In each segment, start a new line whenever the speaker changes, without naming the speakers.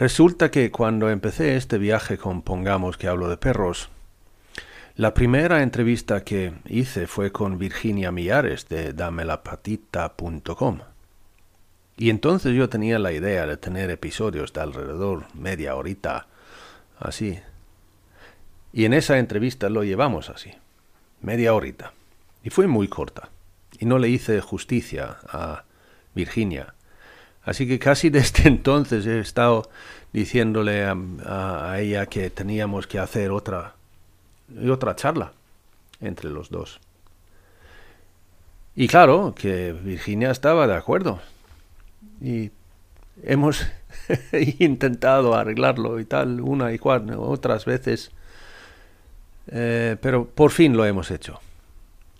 Resulta que cuando empecé este viaje con Pongamos que hablo de perros, la primera entrevista que hice fue con Virginia Millares de damelapatita.com. Y entonces yo tenía la idea de tener episodios de alrededor media horita, así. Y en esa entrevista lo llevamos así, media horita. Y fue muy corta. Y no le hice justicia a Virginia Así que casi desde entonces he estado diciéndole a, ella que teníamos que hacer otra, otra charla entre los dos. Y claro que Virginia estaba de acuerdo. Y hemos intentado arreglarlo y tal, una y cuatro, otras veces. Eh, pero por fin lo hemos hecho.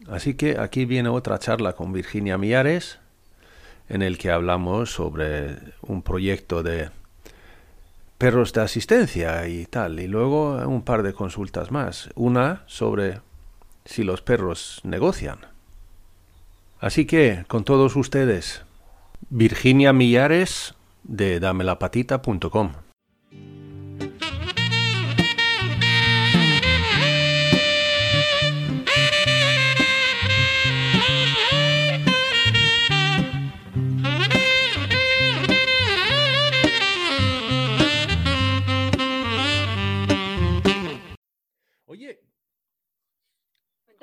Así que aquí viene otra charla con Virginia Miares en el que hablamos sobre un proyecto de perros de asistencia y tal, y luego un par de consultas más. Una sobre si los perros negocian. Así que, con todos ustedes, Virginia Millares de damelapatita.com.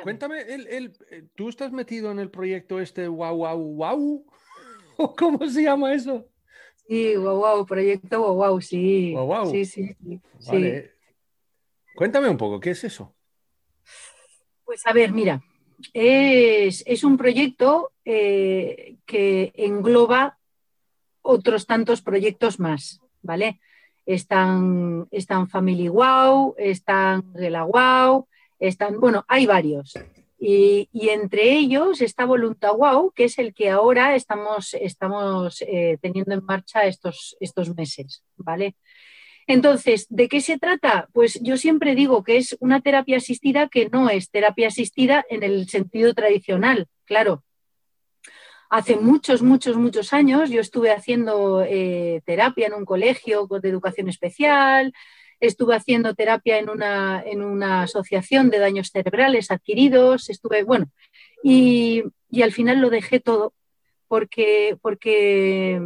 Cuéntame, el, eh, ¿tú estás metido en el proyecto este Wow Wow Wow? ¿Cómo se llama eso?
Sí, Wow Wow, proyecto Wow Wow, sí.
Wow Wow.
Sí, sí, sí.
Cuéntame un poco, ¿qué es eso?
Pues a ver, mira, es, un proyecto eh, que engloba otros tantos proyectos más, ¿vale? Están, están Family Wow, están Rela Wow, están, bueno, hay varios. Y, entre ellos está Voluntad Wow, que es el que ahora estamos, estamos eh, teniendo en marcha estos, estos meses, ¿vale? Entonces, ¿de qué se trata? Pues yo siempre digo que es una terapia asistida que no es terapia asistida en el sentido tradicional, claro. Hace muchos, muchos, muchos años yo estuve haciendo eh, terapia en un colegio de educación especial, estuve haciendo terapia en una, en una asociación de daños cerebrales adquiridos, estuve, bueno, y, al final lo dejé todo porque, porque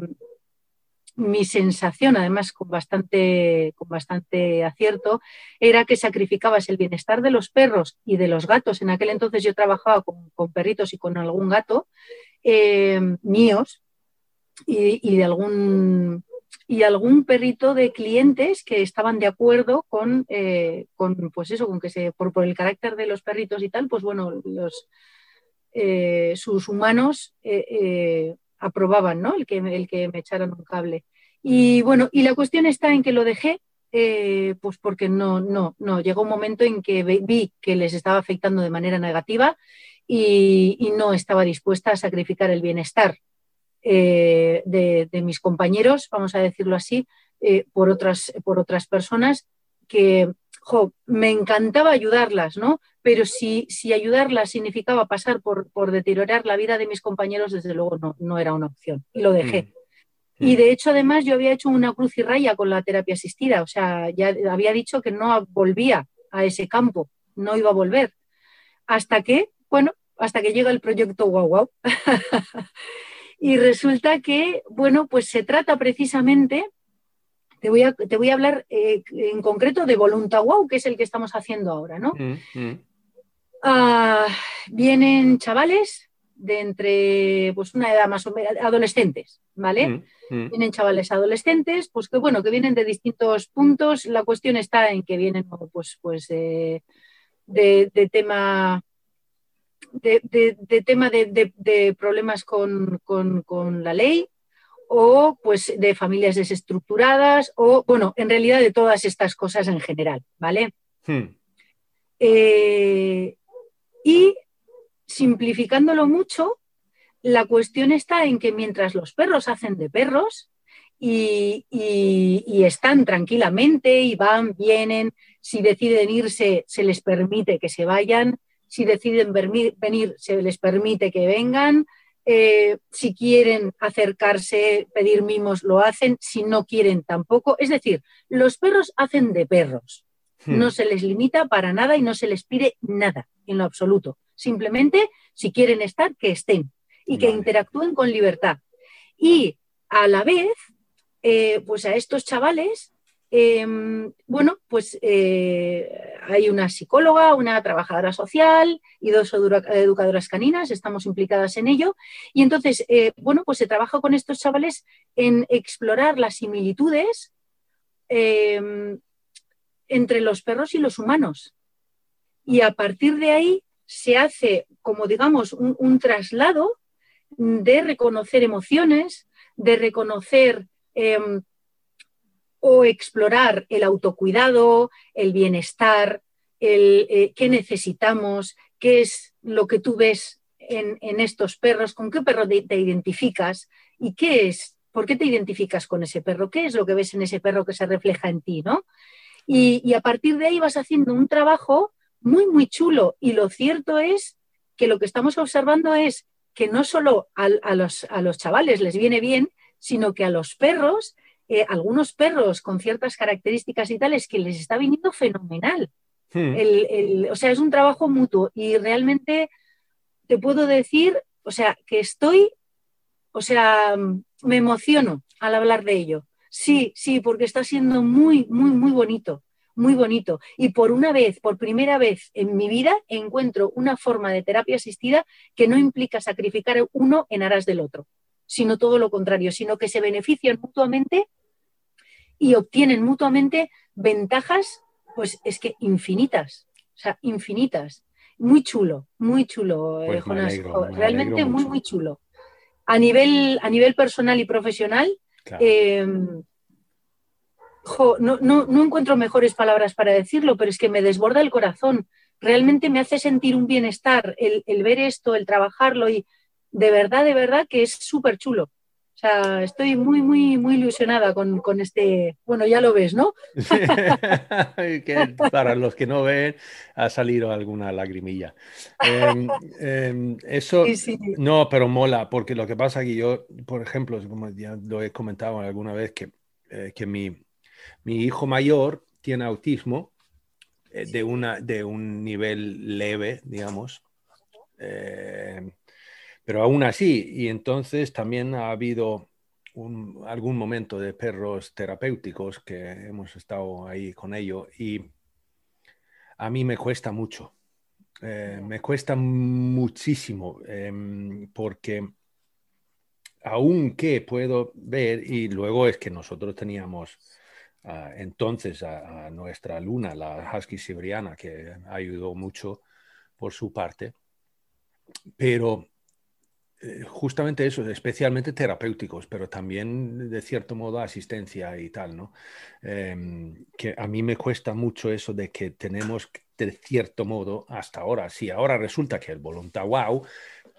mi sensación, además con bastante, con bastante acierto, era que sacrificabas el bienestar de los perros y de los gatos. En aquel entonces yo trabajaba con, perritos y con algún gato eh, míos y, de algún y algún perrito de clientes que estaban de acuerdo con, eh, con pues eso, con que se, por, el carácter de los perritos y tal, pues bueno, los, eh, sus humanos eh, aprobaban, ¿no? El que, el que me echaran un cable. Y bueno, y la cuestión está en que lo dejé, pues porque no, no, no, llegó un momento en que vi que les estaba afectando de manera negativa y, y no estaba dispuesta a sacrificar el bienestar eh, de, mis compañeros, vamos a decirlo así, eh, por, otras, por otras personas que me encantaba ayudarlas, ¿no? Pero si, si ayudarlas significaba pasar por, por, deteriorar la vida de mis compañeros, desde luego no, no era una opción. Y lo dejé. Mm. Y mm. de hecho, además, yo había hecho una cruz y raya con la terapia asistida. O sea, ya había dicho que no volvía a ese campo, no iba a volver. Hasta que, bueno, hasta que llega el proyecto Wow Wow. Y resulta que, bueno, pues se trata precisamente, te voy a, te voy a hablar eh, en concreto de Voluntad Wow, que es el que estamos haciendo ahora, ¿no? Mm, mm. Ah, vienen chavales de entre, pues una edad más o menos, adolescentes, ¿vale? Mm, vienen chavales adolescentes, pues que bueno, que vienen de distintos puntos. La cuestión está en que vienen, pues, pues de, de tema de, tema de, problemas con, la ley o pues de familias desestructuradas o, bueno, en realidad de todas estas cosas en general, ¿vale? Hmm. Eh, y simplificándolo mucho, la cuestión está en que mientras los perros hacen de perros y, están tranquilamente y van, vienen, si deciden irse, se les permite que se vayan, si deciden venir, se les permite que vengan, eh, si quieren acercarse, pedir mimos, lo hacen, si no quieren tampoco. Es decir, los perros hacen de perros. Hmm. No se les limita para nada y no se les pide nada en lo absoluto. Simplemente, si quieren estar, que estén y que interactúen con libertad. Y a la vez, eh, pues a estos chavales, em, bueno, pues eh, hay una psicóloga, una trabajadora social y dos educadoras caninas, estamos implicadas en ello. Y entonces, eh, bueno, pues se trabaja con estos chavales en explorar las similitudes em, entre los perros y los humanos. Y a partir de ahí se hace, como digamos, un traslado de reconocer emociones, de reconocer em, o explorar el autocuidado, el bienestar, el eh, qué necesitamos, qué es lo que tú ves en, estos perros, con qué perro te, identificas y qué es, por qué te identificas con ese perro, qué es lo que ves en ese perro que se refleja en ti, ¿no? Y, y a partir de ahí vas haciendo un trabajo muy, muy chulo. Y lo cierto es que lo que estamos observando es que no solo a, los, a, los, chavales les viene bien, sino que a los perros, eh, algunos perros con ciertas características y tales, que les está viniendo fenomenal. Hmm. o sea, es un trabajo mutuo y realmente te puedo decir, o sea, que estoy, o sea, me emociono al hablar de ello. Sí, sí, porque está siendo muy, muy, muy bonito muy bonito. Y por una vez, por primera vez en mi vida, encuentro una forma de terapia asistida que no implica sacrificar uno en aras del otro, sino todo lo contrario, sino que se benefician mutuamente y obtienen mutuamente ventajas, pues es que infinitas, o sea, infinitas. Muy chulo, muy chulo, eh, pues realmente muy, muy chulo. A nivel, a nivel personal y profesional, em, no, no, encuentro mejores palabras para decirlo, pero es que me desborda el corazón. Realmente me hace sentir un bienestar el, ver esto, el trabajarlo y de verdad, de verdad que es súper chulo. O sea, estoy muy, muy, muy ilusionada con, este. Bueno, ya lo ves, ¿no?
para los que no ven, ha salido alguna lagrimilla. Em, em, eso no, pero mola, porque lo que pasa que yo, por ejemplo, como ya lo he comentado alguna vez, que, eh, que mi, mi hijo mayor tiene autismo eh, de, una, de un nivel leve, digamos, eh, pero aún así, y entonces también ha habido algún momento de perros terapéuticos que hemos estado ahí con ellos y a mí me cuesta mucho, eh, me cuesta muchísimo em, porque aunque puedo ver, y luego es que nosotros teníamos entonces a, nuestra luna, la husky siberiana, que ayudó mucho por su parte. Pero eh, justamente eso, especialmente terapéuticos, pero también de cierto modo asistencia y tal, ¿no? Em, que a mí me cuesta mucho eso de que tenemos, de cierto modo, hasta ahora, si ahora resulta que el voluntad wow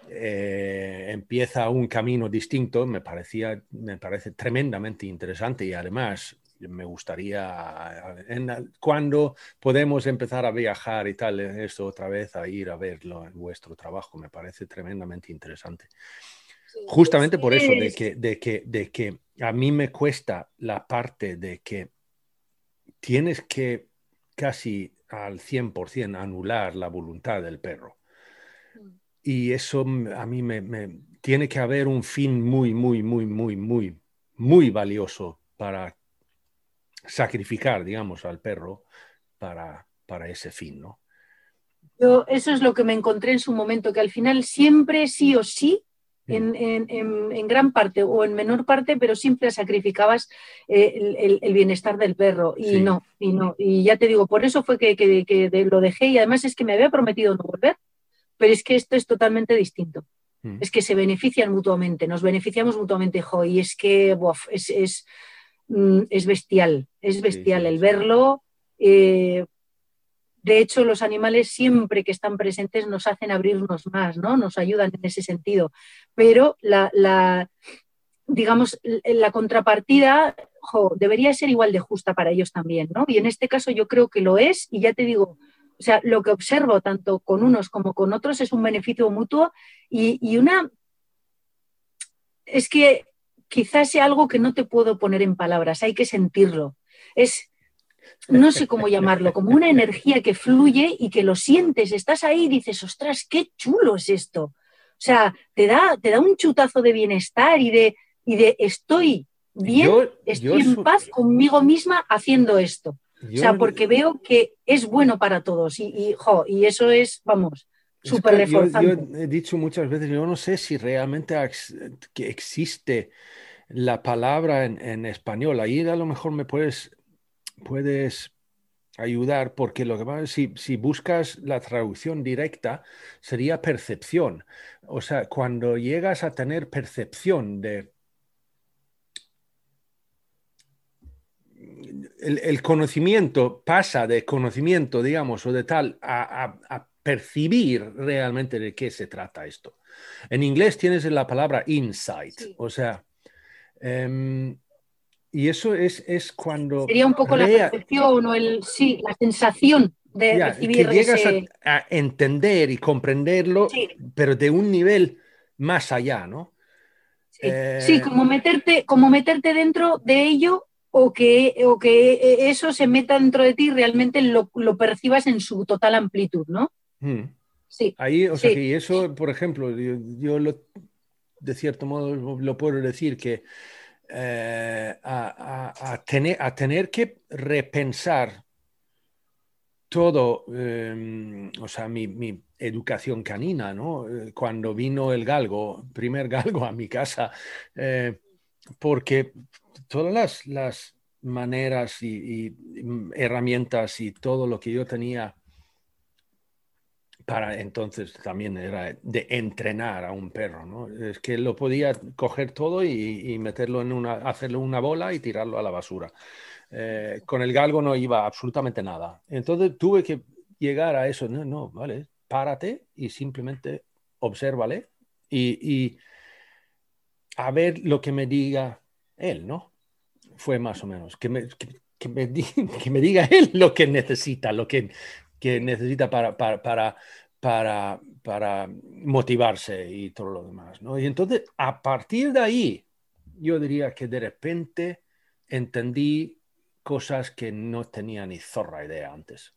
eh, empieza un camino distinto, me, parecía, me parece tremendamente interesante y además me gustaría, en, cuando podemos empezar a viajar y tal, esto otra vez, a ir a verlo en vuestro trabajo, me parece tremendamente interesante. Justamente por eso, de que, de, que, de que a mí me cuesta la parte de que tienes que casi al 100% anular la voluntad del perro. Mm. Y eso a mí me, me, tiene que haber un fin muy, muy, muy, muy, muy, muy valioso para sacrificar, digamos, al perro para, para ese fin, ¿no?
Yo, eso es lo que me encontré en su momento, que al final siempre sí o sí, en, en, gran parte o en menor parte, pero siempre sacrificabas eh, el, bienestar del perro. Y no, y no. Y ya te digo, por eso fue que, que, lo dejé y además es que me había prometido no volver, pero es que esto es totalmente distinto. Mm. Es que se benefician mutuamente, nos beneficiamos mutuamente, jo, y es que es, es, mm, es, bestial, es bestial el verlo. Eh, de hecho, los animales siempre que están presentes nos hacen abrirnos más, ¿no? Nos ayudan en ese sentido. Pero la, digamos, la contrapartida debería ser igual de justa para ellos también, ¿no? Y en este caso yo creo que lo es, y ya te digo, o sea, lo que observo tanto con unos como con otros es un beneficio mutuo y, una... Es que quizás sea algo que no te puedo poner en palabras, hay que sentirlo. Es, no sé cómo llamarlo, como una energía que fluye y que lo sientes, estás ahí y dices, ostras, qué chulo es esto. O sea, te da, te da un chutazo de bienestar y de, y de estoy bien, estoy en paz conmigo misma haciendo esto. o sea, porque veo que es bueno para todos y, y, eso es, vamos, súper reforzante.
Yo, he dicho muchas veces, yo no sé si realmente que existe la palabra en, español. Ahí a lo mejor me puedes, puedes ayudar, porque lo que pasa es si, si buscas la traducción directa, sería percepción. O sea, cuando llegas a tener percepción de el, conocimiento pasa de conocimiento, digamos, o de tal, a, percibir realmente de qué se trata esto. En inglés tienes la palabra insight, o sea, em, y eso es, es, cuando...
Sería un poco la percepción o el, sí, la sensación de recibir
que llegas a, entender y comprenderlo, pero de un nivel más allá, ¿no?
Sí, sí, eh, como, meterte, como meterte dentro de ello o que, o que e, eso se meta dentro de ti y realmente lo, percibas en su total amplitud, ¿no?
Hmm. Sí. Ahí, o sea, que eso, por ejemplo, yo, de cierto modo lo puedo decir que eh, a, tener, a tener que repensar todo, em, o sea, mi, educación canina, ¿no? Eh, cuando vino el galgo, primer galgo a mi casa, eh, porque todas las, maneras y, herramientas y todo lo que yo tenía para entonces también era de entrenar a un perro, ¿no? Es que lo podía coger todo y, meterlo en una, hacerle una bola y tirarlo a la basura. Eh, con el galgo no iba absolutamente nada. Entonces tuve que llegar a eso, no, no, vale, párate y simplemente obsérvale y, y a ver lo que me diga él, ¿no? Fue más o menos, que me, que, me, que me, diga él lo que necesita, lo que, que necesita para, para, para, para, para motivarse y todo lo demás, ¿no? Y entonces, a partir de ahí, yo diría que de repente entendí cosas que no tenía ni zorra idea antes.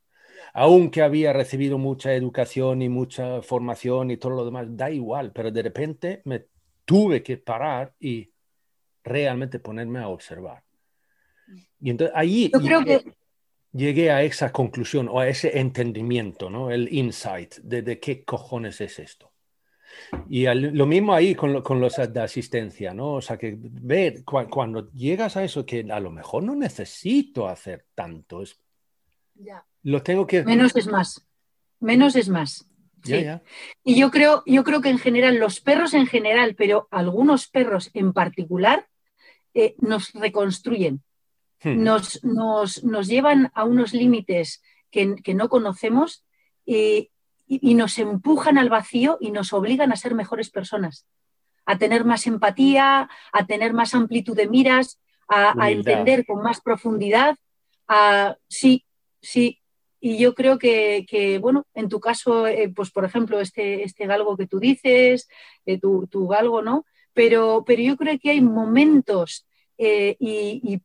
Aunque había recibido mucha educación y mucha formación y todo lo demás, da igual, pero de repente me tuve que parar y realmente ponerme a observar. Y entonces ahí llegué, a esa conclusión o a ese entendimiento, ¿no? El insight de, qué cojones es esto. Y lo mismo ahí con, con, los de asistencia, ¿no? O sea, que ver cuando llegas a eso que a lo mejor no necesito hacer tanto, es, lo tengo que...
Menos es más, menos es más. Y yo creo, yo creo que en general, los perros en general, pero algunos perros en particular, eh, nos reconstruyen, hmm. nos, nos, llevan a unos límites que, no conocemos y, nos empujan al vacío y nos obligan a ser mejores personas, a tener más empatía, a tener más amplitud de miras, a, entender con más profundidad. sí, sí, y yo creo que, bueno, en tu caso, eh, pues por ejemplo, este, este galgo que tú dices, eh, tu, tu, galgo, ¿no? Pero, pero yo creo que hay momentos eh, y,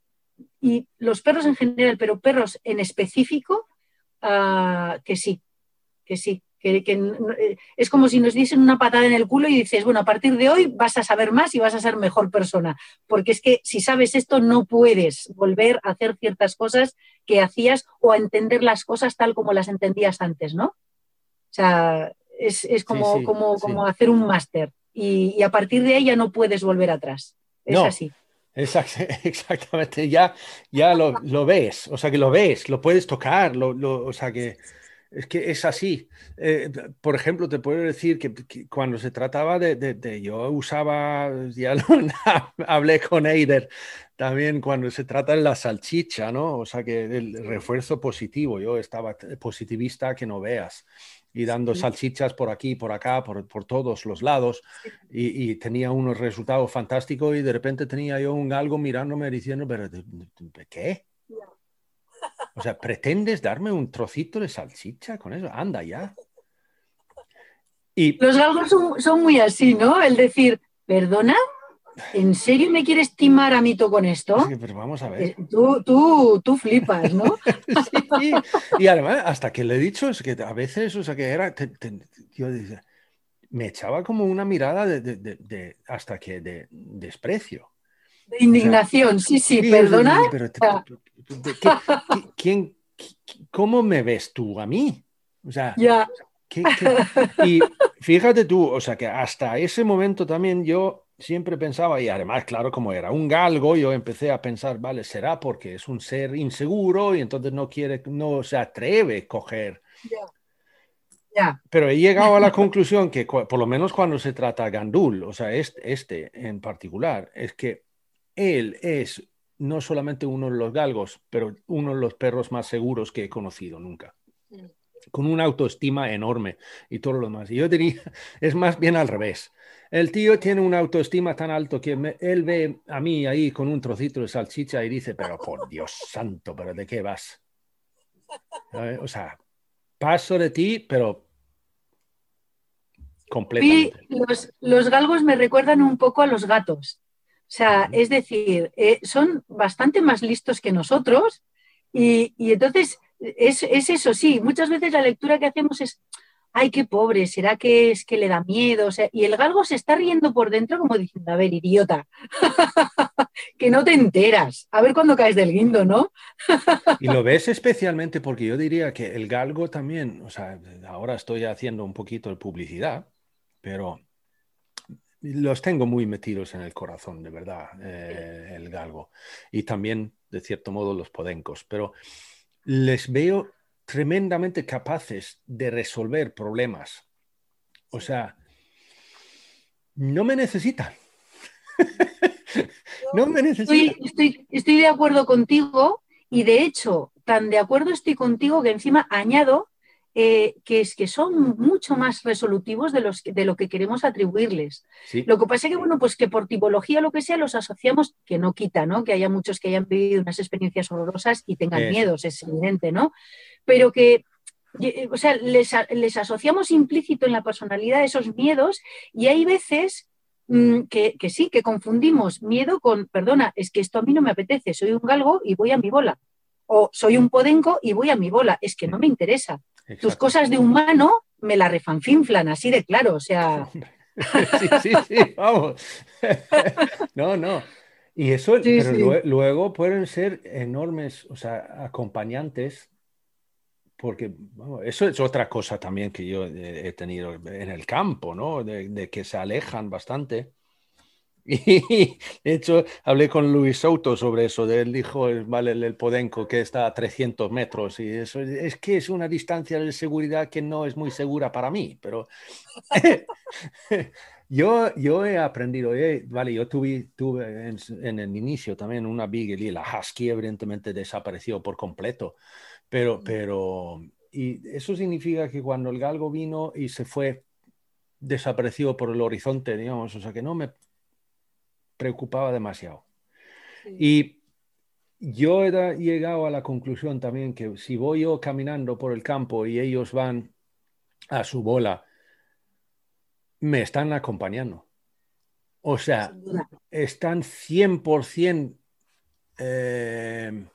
los perros en general, pero perros en específico, ah, que sí, que sí. Que, es como si nos diesen una patada en el culo y dices, bueno, a partir de hoy vas a saber más y vas a ser mejor persona. Porque es que si sabes esto, no puedes volver a hacer ciertas cosas que hacías o a entender las cosas tal como las entendías antes, ¿no? O sea, es, como, como, como hacer un máster y, a partir de ahí ya no puedes volver atrás. Es así.
exactamente, ya, ya lo, ves, o sea que lo ves, lo puedes tocar, lo, o sea que es que es así. Eh, por ejemplo, te puedo decir que, cuando se trataba de, yo usaba, ya lo, hablé con Eider, también cuando se trata de la salchicha, ¿no? O sea, que el refuerzo positivo, yo estaba positivista que no veas y dando salchichas por aquí, por acá, por, por todos los lados y, tenía unos resultados fantásticos y de repente tenía yo un galgo mirándome diciendo, pero ¿qué? O sea, ¿pretendes darme un trocito de salchicha con eso? Anda ya.
Y... Los galgos son, muy así, ¿no? El decir, perdona, ¿en serio me quieres timar a mí tú con esto?
pero vamos a ver.
Eh, tú, tú, tú flipas, ¿no?
sí, y además, hasta que le he dicho, es que a veces, o sea, que era, yo me echaba como una mirada de, hasta que de desprecio.
De indignación, sí, sí, perdona.
¿quién, ¿Cómo me ves tú a mí? O sea,
ya.
y fíjate tú, o sea, que hasta ese momento también yo siempre pensaba, y además, claro, como era un galgo, yo empecé a pensar, vale, será porque es un ser inseguro y entonces no quiere, no se atreve a coger.
Ya.
Pero he llegado a la conclusión que, por lo menos cuando se trata a Gandul, o sea, este, este en particular, es que él es no solamente uno de los galgos, pero uno de los perros más seguros que he conocido nunca. Mm. Con una autoestima enorme y todo lo demás. Y yo diría, es más bien al revés. El tío tiene una autoestima tan alto que él ve a mí ahí con un trocito de salchicha y dice, pero por Dios santo, pero ¿de qué vas? O sea, paso de ti, pero completamente.
Los, los galgos me recuerdan un poco a los gatos. O sea, es decir, eh, son bastante más listos que nosotros y, entonces es, eso, sí, muchas veces la lectura que hacemos es, ay, qué pobre, ¿será que es que le da miedo? O sea, y el galgo se está riendo por dentro como diciendo, a ver, idiota, que no te enteras, a ver cuándo caes del guindo, ¿no?
y lo ves especialmente porque yo diría que el galgo también, o sea, ahora estoy haciendo un poquito de publicidad, pero los tengo muy metidos en el corazón, de verdad, eh, el galgo. Y también, de cierto modo, los podencos. Pero les veo tremendamente capaces de resolver problemas. O sea, no me necesitan. no me necesitan.
Estoy, estoy de acuerdo contigo y de hecho, tan de acuerdo estoy contigo que encima añado eh, que, es, que son mucho más resolutivos de, los, de lo que queremos atribuirles. Lo que pasa es que, bueno, pues que por tipología o lo que sea los asociamos, que no quita, ¿no? Que haya muchos que hayan vivido unas experiencias horrorosas y tengan miedos, es evidente, ¿no? Pero que o sea, les, les, asociamos implícito en la personalidad esos miedos y hay veces mm, que, que, sí, que confundimos miedo con, perdona, es que esto a mí no me apetece, soy un galgo y voy a mi bola. O soy un podenco y voy a mi bola, es que no me interesa. Tus cosas de humano me la refanfinflan, así de claro, o sea.
sí, sí, sí, vamos. no, no. Y eso, pero Luego, pueden ser enormes, o sea, acompañantes, porque eso es otra cosa también que yo he tenido en el campo, ¿no? de que se alejan bastante y de hecho, hablé con Luis Souto sobre eso. De él dijo, vale, el Podenco, que está a 300 metros. Y eso es que es una distancia de seguridad que no es muy segura para mí. Pero yo, yo he aprendido, eh, vale, yo tuve, tuve en, el inicio también una Beagle y la Husky, evidentemente, desapareció por completo. Pero, mm. pero, y eso significa que cuando el galgo vino y se fue, desapareció por el horizonte, digamos, o sea que no me preocupaba demasiado. Y yo he llegado a la conclusión también que si voy yo caminando por el campo y ellos van a su bola, me están acompañando. O sea, están 100%, eh,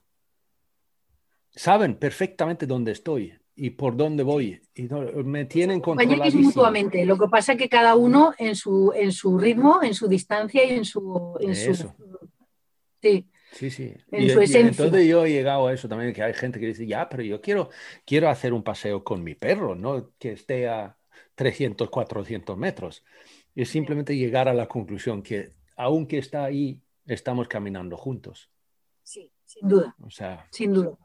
saben perfectamente dónde estoy y por dónde voy. Y me tienen controladísimo.
mutuamente. Lo que pasa es que cada uno en su, en su ritmo, en su distancia y en su... sí.
Sí, sí. En su esencia. entonces yo he llegado a eso también, que hay gente que dice, ya, pero yo quiero, quiero hacer un paseo con mi perro, no que esté a 300, 400 metros. Y simplemente llegar a la conclusión que aunque está ahí, estamos caminando juntos.
Sí, sin duda. O sea, sin duda.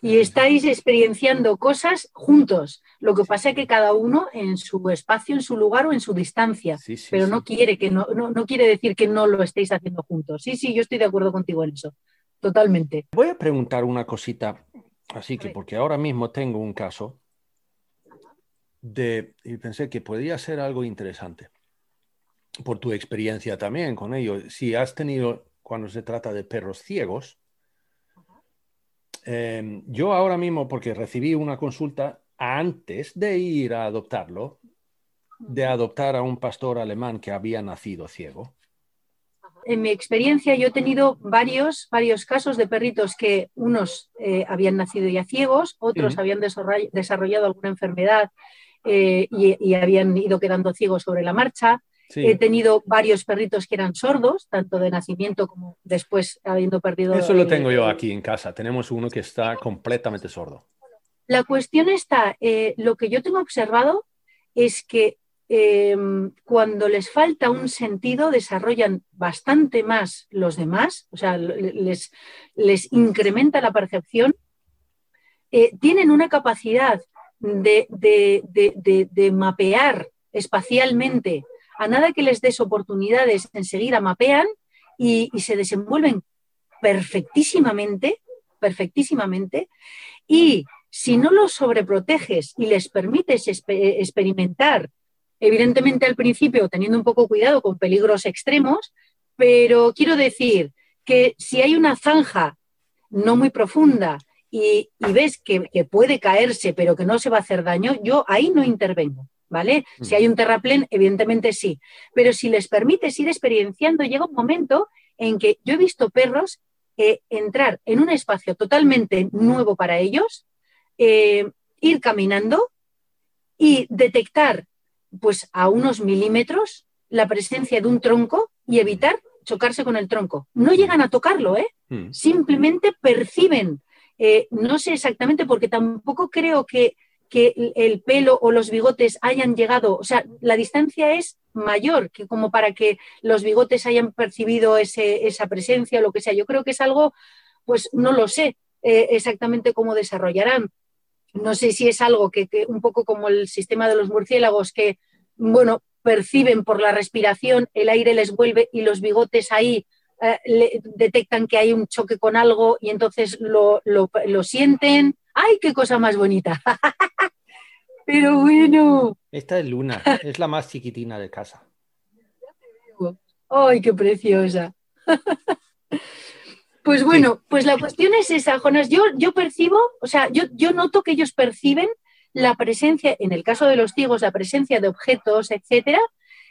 Y estáis experienciando cosas juntos. Lo que pasa es que cada uno en su espacio, en su lugar o en su distancia, pero no quiere que no, no, quiere decir que no lo estéis haciendo juntos. Sí, sí, yo estoy de acuerdo contigo en eso, totalmente.
Voy a preguntar una cosita, así que porque ahora mismo tengo un caso de y pensé que podría ser algo interesante por tu experiencia también con ello. Si has tenido cuando se trata de perros ciegos, Em, yo ahora mismo, porque recibí una consulta antes de ir a adoptarlo, de adoptar a un pastor alemán que había nacido ciego.
En mi experiencia yo he tenido varios, varios casos de perritos que unos eh, habían nacido ya ciegos, otros habían desarrollado alguna enfermedad eh, y, habían ido quedando ciegos sobre la marcha. He tenido varios perritos que eran sordos, tanto de nacimiento como después habiendo perdido.
Eso lo tengo yo aquí en casa. Tenemos uno que está completamente sordo.
La cuestión está, eh, lo que yo tengo observado es que em, cuando les falta un sentido desarrollan bastante más los demás, o sea, les, les incrementa la percepción, eh, tienen una capacidad de, de mapear espacialmente a nada que les des oportunidades, enseguida mapean y, se desenvuelven perfectísimamente, perfectísimamente. Y si no los sobreproteges y les permites experimentar, evidentemente al principio teniendo un poco cuidado con peligros extremos, pero quiero decir que si hay una zanja no muy profunda y, ves que, puede caerse pero que no se va a hacer daño, yo ahí no intervengo. ¿Vale? Mm. Si hay un terraplén, evidentemente sí. Pero si les permites ir experienciando, llega un momento en que yo he visto perros eh, entrar en un espacio totalmente nuevo para ellos, eh, ir caminando y detectar pues a unos milímetros la presencia de un tronco y evitar chocarse con el tronco. No llegan a tocarlo, ¿eh? Mm. Simplemente perciben. Eh, no sé exactamente porque tampoco creo que que el pelo o los bigotes hayan llegado, o sea, la distancia es mayor que como para que los bigotes hayan percibido esa presencia o lo que sea. Yo creo que es algo, pues no lo sé eh, exactamente cómo desarrollarán. No sé si es algo que, un poco como el sistema de los murciélagos que, bueno, perciben por la respiración, el aire les vuelve y los bigotes ahí eh, detectan que hay un choque con algo y entonces lo sienten. ¡Ay, qué cosa más bonita! Pero bueno.
Esta es Luna, es la más chiquitina de casa.
¡Ay, qué preciosa! Pues bueno, pues la cuestión es esa, Jonas. Yo, yo percibo, o sea, yo, yo noto que ellos perciben la presencia, en el caso de los ciegos, la presencia de objetos, etcétera.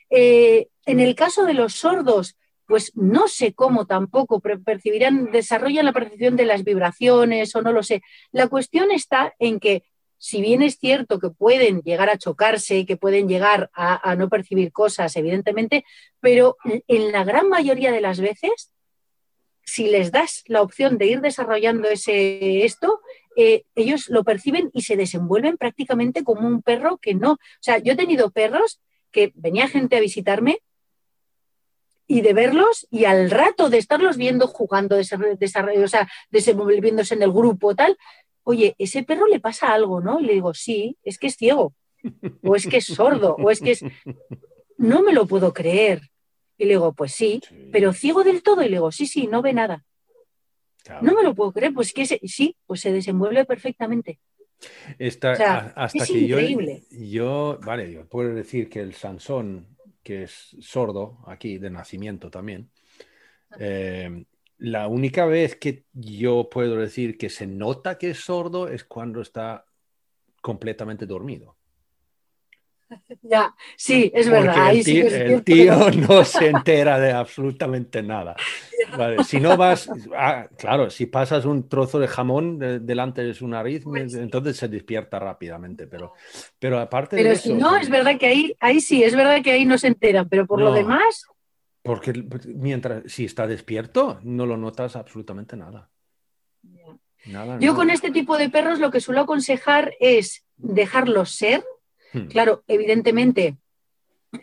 Eh, en el caso de los sordos, pues no sé cómo tampoco percibirán, desarrollan la percepción de las vibraciones o no lo sé. La cuestión está en que, si bien es cierto que pueden llegar a chocarse, que pueden llegar a, no percibir cosas, evidentemente, pero en la gran mayoría de las veces, si les das la opción de ir desarrollando ese, esto, eh, ellos lo perciben y se desenvuelven prácticamente como un perro que no. O sea, yo he tenido perros que venía gente a visitarme y de verlos y al rato de estarlos viendo jugando, o sea, desenvolviéndose en el grupo, tal, oye, ese perro le pasa algo, ¿no? Y le digo, sí, es que es ciego, o es que es sordo, o es que es... No me lo puedo creer. Y le digo, pues sí, pero ciego del todo. Y le digo, sí, sí, no ve nada. No me lo puedo creer, pues que sí, pues se desenvuelve perfectamente.
Está, hasta que yo, yo, vale, yo puedo decir que el Sansón que es sordo aquí de nacimiento también. Eh, la única vez que yo puedo decir que se nota que es sordo es cuando está completamente dormido.
Ya, sí, es verdad.
el, tío, no se entera de absolutamente nada. si no vas, ah, claro, si pasas un trozo de jamón delante de su nariz, pues entonces se despierta rápidamente. Pero, pero aparte
pero
de
si no, es verdad que ahí, ahí sí, es verdad que ahí no se enteran, pero por lo demás.
Porque mientras, si está despierto, no lo notas absolutamente nada.
Yo con este tipo de perros lo que suelo aconsejar es dejarlos ser, Hmm. Claro, evidentemente,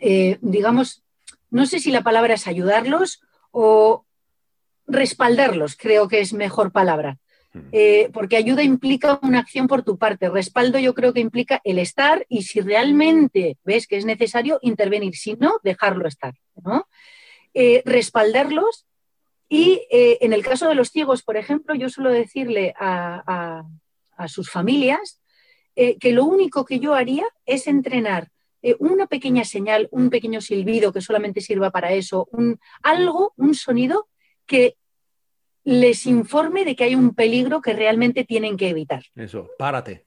eh, digamos, no sé si la palabra es ayudarlos o respaldarlos, creo que es mejor palabra. Hmm. Eh, porque ayuda implica una acción por tu parte. Respaldo yo creo que implica el estar y si realmente ves que es necesario intervenir, si no, dejarlo estar. ¿no? Eh, respaldarlos y eh, en el caso de los ciegos, por ejemplo, yo suelo decirle a, sus familias que lo único que yo haría es entrenar una pequeña señal, un pequeño silbido que solamente sirva para eso, un, algo, un sonido que les informe de que hay un peligro que realmente tienen que evitar.
Eso, párate.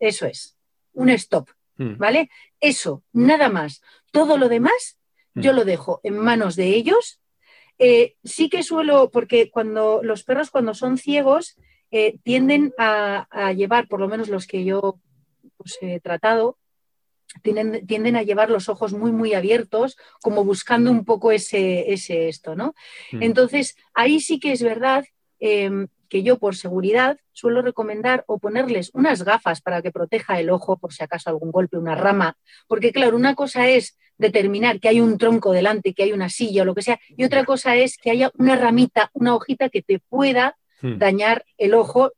Eso es, un stop, hmm. ¿vale? Eso, nada más. Todo lo demás yo hmm. lo dejo en manos de ellos. Eh, sí que suelo, porque cuando los perros cuando son ciegos eh, tienden a, llevar, por lo menos los que yo pues, he tratado, tienden, a llevar los ojos muy, muy abiertos, como buscando un poco ese, ese esto, ¿no? Hmm. Entonces, ahí sí que es verdad em, que yo por seguridad suelo recomendar o ponerles unas gafas para que proteja el ojo por si acaso algún golpe, una rama, porque claro, una cosa es determinar que hay un tronco delante, que hay una silla o lo que sea, y otra cosa es que haya una ramita, una hojita que te pueda hmm. dañar el ojo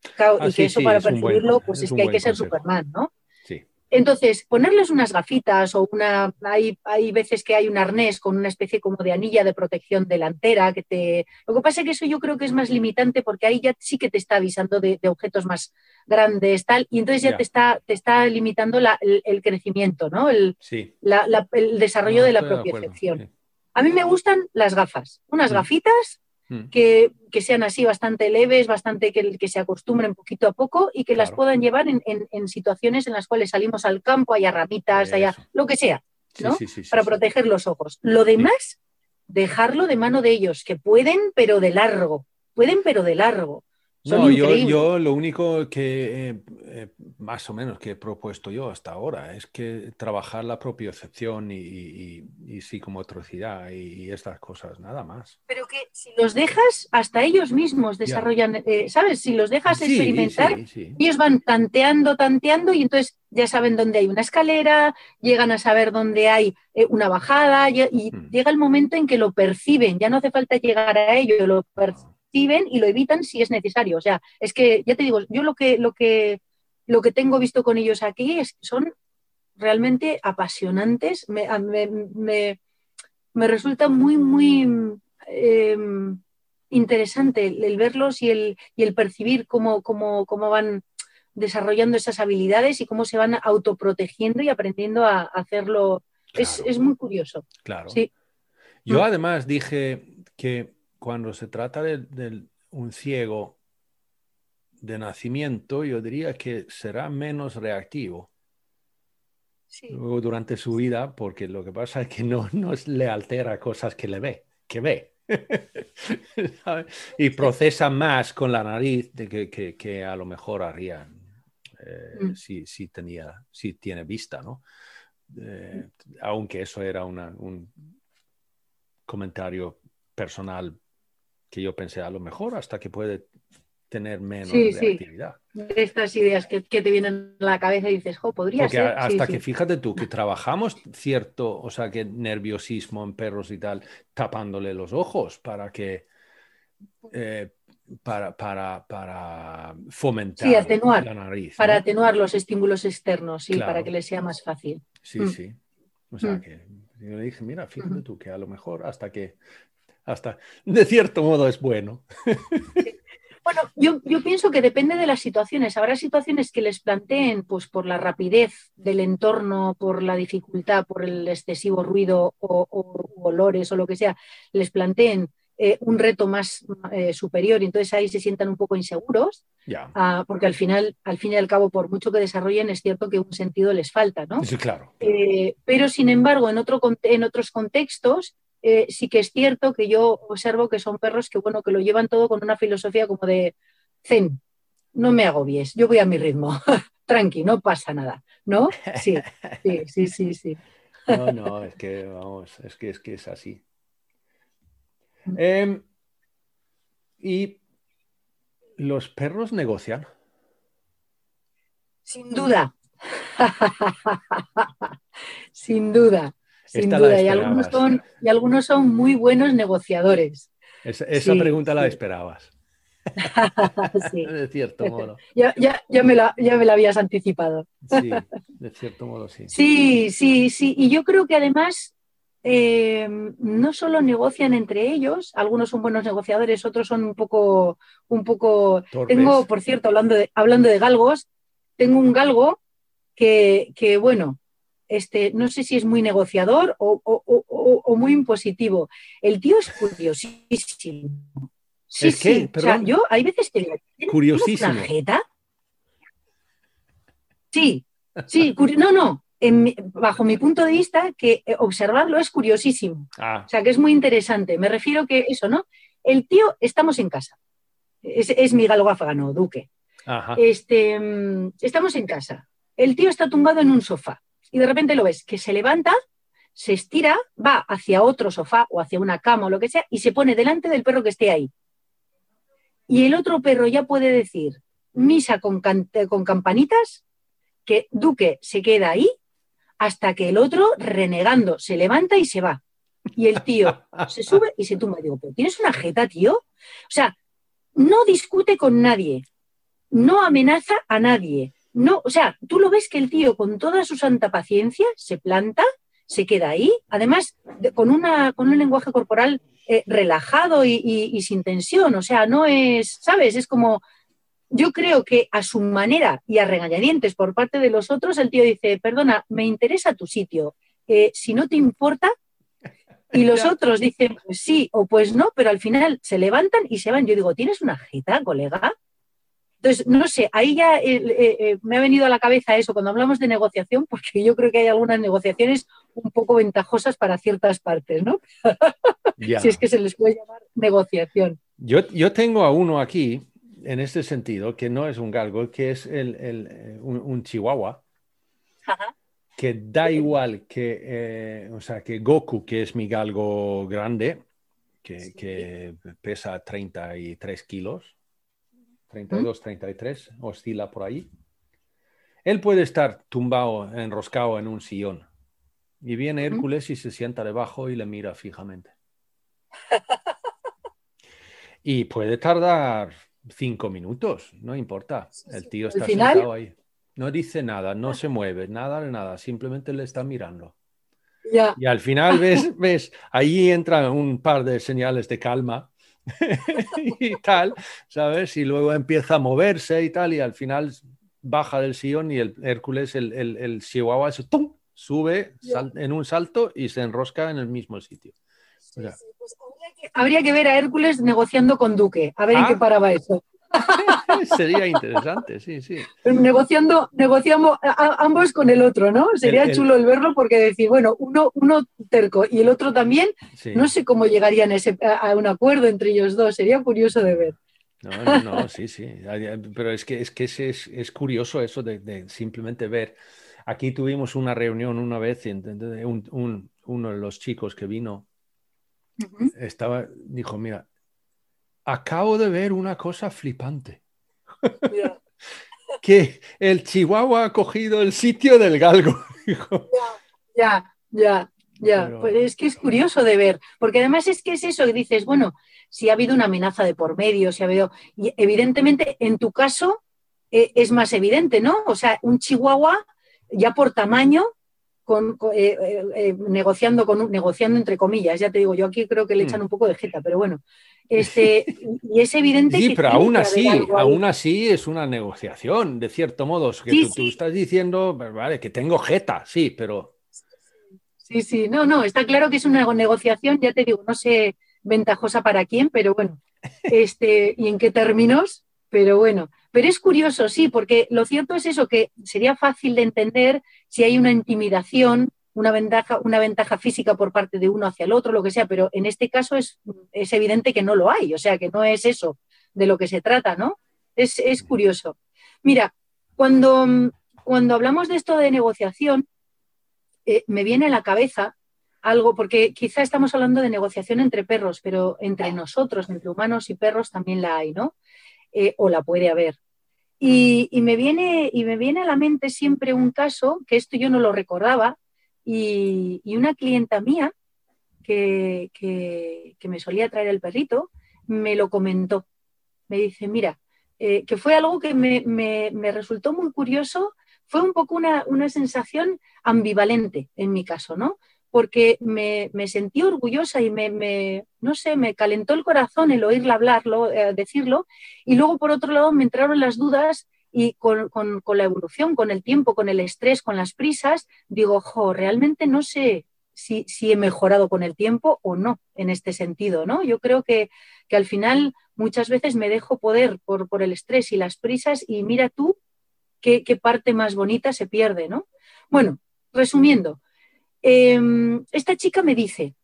y que eso para percibirlo, pues es, que hay que ser Superman, ¿no? Entonces, ponerles unas gafitas o una. Hay, hay, veces que hay un arnés con una especie como de anilla de protección delantera que te. Lo que pasa es que eso yo creo que es más limitante porque ahí ya sí que te está avisando de, objetos más grandes, tal, y entonces ya te está, te está limitando el, crecimiento, ¿no? El, el desarrollo de la propiocepción. A mí me gustan las gafas, unas mm. gafitas Mm. que, sean así bastante leves, bastante que, que, se acostumbren poquito a poco y que las puedan llevar en, situaciones en las cuales salimos al campo, haya ramitas, haya lo que sea, ¿no? Para proteger los ojos. Lo demás, dejarlo de mano de ellos, que pueden, pero de largo, pueden, pero de largo
no, yo, yo, lo único que eh, eh, más o menos que he propuesto yo hasta ahora es que trabajar la propiocepción y, y, y psicomotricidad y, estas cosas, nada más.
Pero que si los dejas, hasta ellos mismos desarrollan, eh, ¿sabes? Si los dejas experimentar, ellos van tanteando, tanteando y entonces ya saben dónde hay una escalera, llegan a saber dónde hay una bajada y, hmm. llega el momento en que lo perciben, ya no hace falta llegar a ello, lo perciben y lo evitan si es necesario. O sea, es que, ya te digo, yo lo que, lo que, lo que tengo visto con ellos aquí es que son realmente apasionantes. Me, resulta muy, muy em, interesante el, verlos y el, y el percibir cómo, cómo, cómo, van desarrollando esas habilidades y cómo se van autoprotegiendo y aprendiendo a, hacerlo. Es, muy curioso.
Claro. Sí. Yo mm. además dije que cuando se trata de, un ciego de nacimiento, yo diría que será menos reactivo. Luego durante su vida, porque lo que pasa es que no, no le altera cosas que le ve, que ve. y procesa más con la nariz de que, que, a lo mejor haría eh, mm. si, si, tenía, si tiene vista, ¿no? Eh, aunque eso era un comentario personal que yo pensé a lo mejor hasta que puede tener menos reactividad.
De estas ideas que, te vienen a la cabeza y dices, jo, podría Porque ser.
Hasta que fíjate tú, que trabajamos cierto, o sea, que nerviosismo en perros y tal, tapándole los ojos para que. Eh, para, para, para, fomentar la nariz.
Para atenuar los estímulos externos, sí, para que les sea más fácil.
Sí, mm. sí. O sea mm. que yo le dije, mira, fíjate tú que a lo mejor hasta que hasta de cierto modo es bueno.
Bueno, yo, pienso que depende de las situaciones. Habrá situaciones que les planteen, pues por la rapidez del entorno, por la dificultad, por el excesivo ruido o, olores o lo que sea, les planteen eh, un reto más eh, superior y entonces ahí se sientan un poco inseguros, ah, porque al final, al fin y al cabo, por mucho que desarrollen, es cierto que un sentido les falta, ¿no?
Sí, claro.
Eh, pero sin embargo, en, otro, en otros contextos, eh, sí que es cierto que yo observo que son perros que, bueno, que lo llevan todo con una filosofía como de zen, no me agobies, yo voy a mi ritmo, tranqui, no pasa nada, ¿no? Sí, sí, sí, sí, sí.
No, no, es que, vamos, es que es, que es así. Em, ¿Y los perros negocian?
Sin duda. Sin duda. Sin duda, y algunos, son, y algunos son muy buenos negociadores.
esa pregunta la esperabas. De cierto modo.
Ya, me la, ya me habías anticipado.
sí, de cierto modo sí.
Sí, sí, sí. Y yo creo que además eh, no solo negocian entre ellos, algunos son buenos negociadores, otros son un poco, un poco. Tengo, por cierto, hablando de, hablando de galgos, tengo un galgo que, que bueno, este, no sé si es muy negociador o, muy impositivo. El tío es curiosísimo.
Sí, sí.
yo hay veces que
curiosísimo.
Sí, sí, no, no. bajo mi punto de vista, que eh, observarlo es curiosísimo. Ah. O sea, que es muy interesante. Me refiero que eso, ¿no? El tío, estamos en casa. Es, mi galgo afgano, Duque. Este, mm, estamos en casa. El tío está tumbado en un sofá y de repente lo ves que se levanta, se estira, va hacia otro sofá o hacia una cama o lo que sea y se pone delante del perro que esté ahí. Y el otro perro ya puede decir misa con, con campanitas, que Duque se queda ahí hasta que el otro, renegando, se levanta y se va. Y el tío se sube y se tumba. Digo, pero tienes una jeta, tío. O sea, no discute con nadie, no amenaza a nadie, no, o sea, tú lo ves que el tío con toda su santa paciencia se planta, se queda ahí, además con, una, con un lenguaje corporal eh, relajado y, sin tensión, o sea, no es, ¿sabes? Es como, yo creo que a su manera y a regañadientes por parte de los otros, el tío dice, perdona, me interesa tu sitio, eh, si no te importa, y los otros dicen, pues sí o pues no, pero al final se levantan y se van. Yo digo, ¿tienes una jeta, colega? Entonces, no sé, ahí ya eh, eh, eh, me ha venido a la cabeza eso cuando hablamos de negociación, porque yo creo que hay algunas negociaciones un poco ventajosas para ciertas partes, ¿no? si es que se les puede llamar negociación.
Yo, yo tengo a uno aquí, en este sentido, que no es un galgo, que es el, un, chihuahua, que da igual que, o sea, que Goku, que es mi galgo grande, que, que pesa 33 kilos, 32, 33, oscila por ahí. Él puede estar tumbado, enroscado en un sillón. Y viene Hércules y se sienta debajo y le mira fijamente. y puede tardar cinco minutos, no importa. El tío está sentado ahí. No dice nada, no se mueve, nada de nada, simplemente le está mirando. Y al final ves, ves, ahí entran un par de señales de calma y tal, ¿sabes? Y luego empieza a moverse y tal, y al final baja del sillón y el Hércules, el, el, el Chihuahua, sube en un salto y se enrosca en el mismo sitio.
Pues habría, que, ver a Hércules negociando con Duque, a ver en qué ah. paraba eso.
Sería interesante, sí, sí.
Negociando, negociamos ambos con el otro, ¿no? Sería chulo el verlo porque decir, bueno, uno, uno terco y el otro también, no sé cómo llegarían a, un acuerdo entre ellos dos, sería curioso de ver.
No, no, sí, sí. Pero es que es, que es, es, curioso eso de, simplemente ver. Aquí tuvimos una reunión una vez y un, uno de los chicos que vino estaba, dijo, mira, acabo de ver una cosa flipante. que el chihuahua ha cogido el sitio del galgo.
ya, ya, ya. Pues es que es curioso de ver, porque además es que es eso dices, bueno, si ha habido una amenaza de por medio, si ha habido. Y evidentemente, en tu caso eh, es más evidente, ¿no? O sea, un chihuahua ya por tamaño con, eh, eh, negociando, con, negociando entre comillas, ya te digo, yo aquí creo que le echan mm. un poco de jeta, pero bueno, este, y es evidente
sí, pero aún así, aún así es una negociación, de cierto modo, que tú, estás diciendo, pues vale, que tengo jeta, sí, pero...
Sí, sí, no, no, está claro que es una negociación, ya te digo, no sé ventajosa para quién, pero bueno, este, y en qué términos, pero bueno, pero es curioso, sí, porque lo cierto es eso, que sería fácil de entender si hay una intimidación, una ventaja, una ventaja física por parte de uno hacia el otro, lo que sea, pero en este caso es, es evidente que no lo hay, o sea, que no es eso de lo que se trata, ¿no? Es, curioso. Mira, cuando, cuando hablamos de esto de negociación, eh, me viene a la cabeza algo, porque quizá estamos hablando de negociación entre perros, pero entre nosotros, entre humanos y perros, también la hay, ¿no? Eh, o la puede haber. Y, me viene, y me viene a la mente siempre un caso, que esto yo no lo recordaba, y, una clienta mía que, me solía traer el perrito me lo comentó. me dice, mira, eh, que fue algo que me, resultó muy curioso, fue un poco una, sensación ambivalente en mi caso, ¿no? Porque me, sentí orgullosa y me, no sé, me calentó el corazón el oírla hablarlo, eh, decirlo, y luego por otro lado me entraron las dudas y con, la evolución, con el tiempo, con el estrés, con las prisas, digo, jo, realmente no sé si, he mejorado con el tiempo o no en este sentido, ¿no? Yo creo que, al final muchas veces me dejo poder por, el estrés y las prisas y mira tú qué, parte más bonita se pierde, ¿no? Bueno, resumiendo, em, esta chica me dice,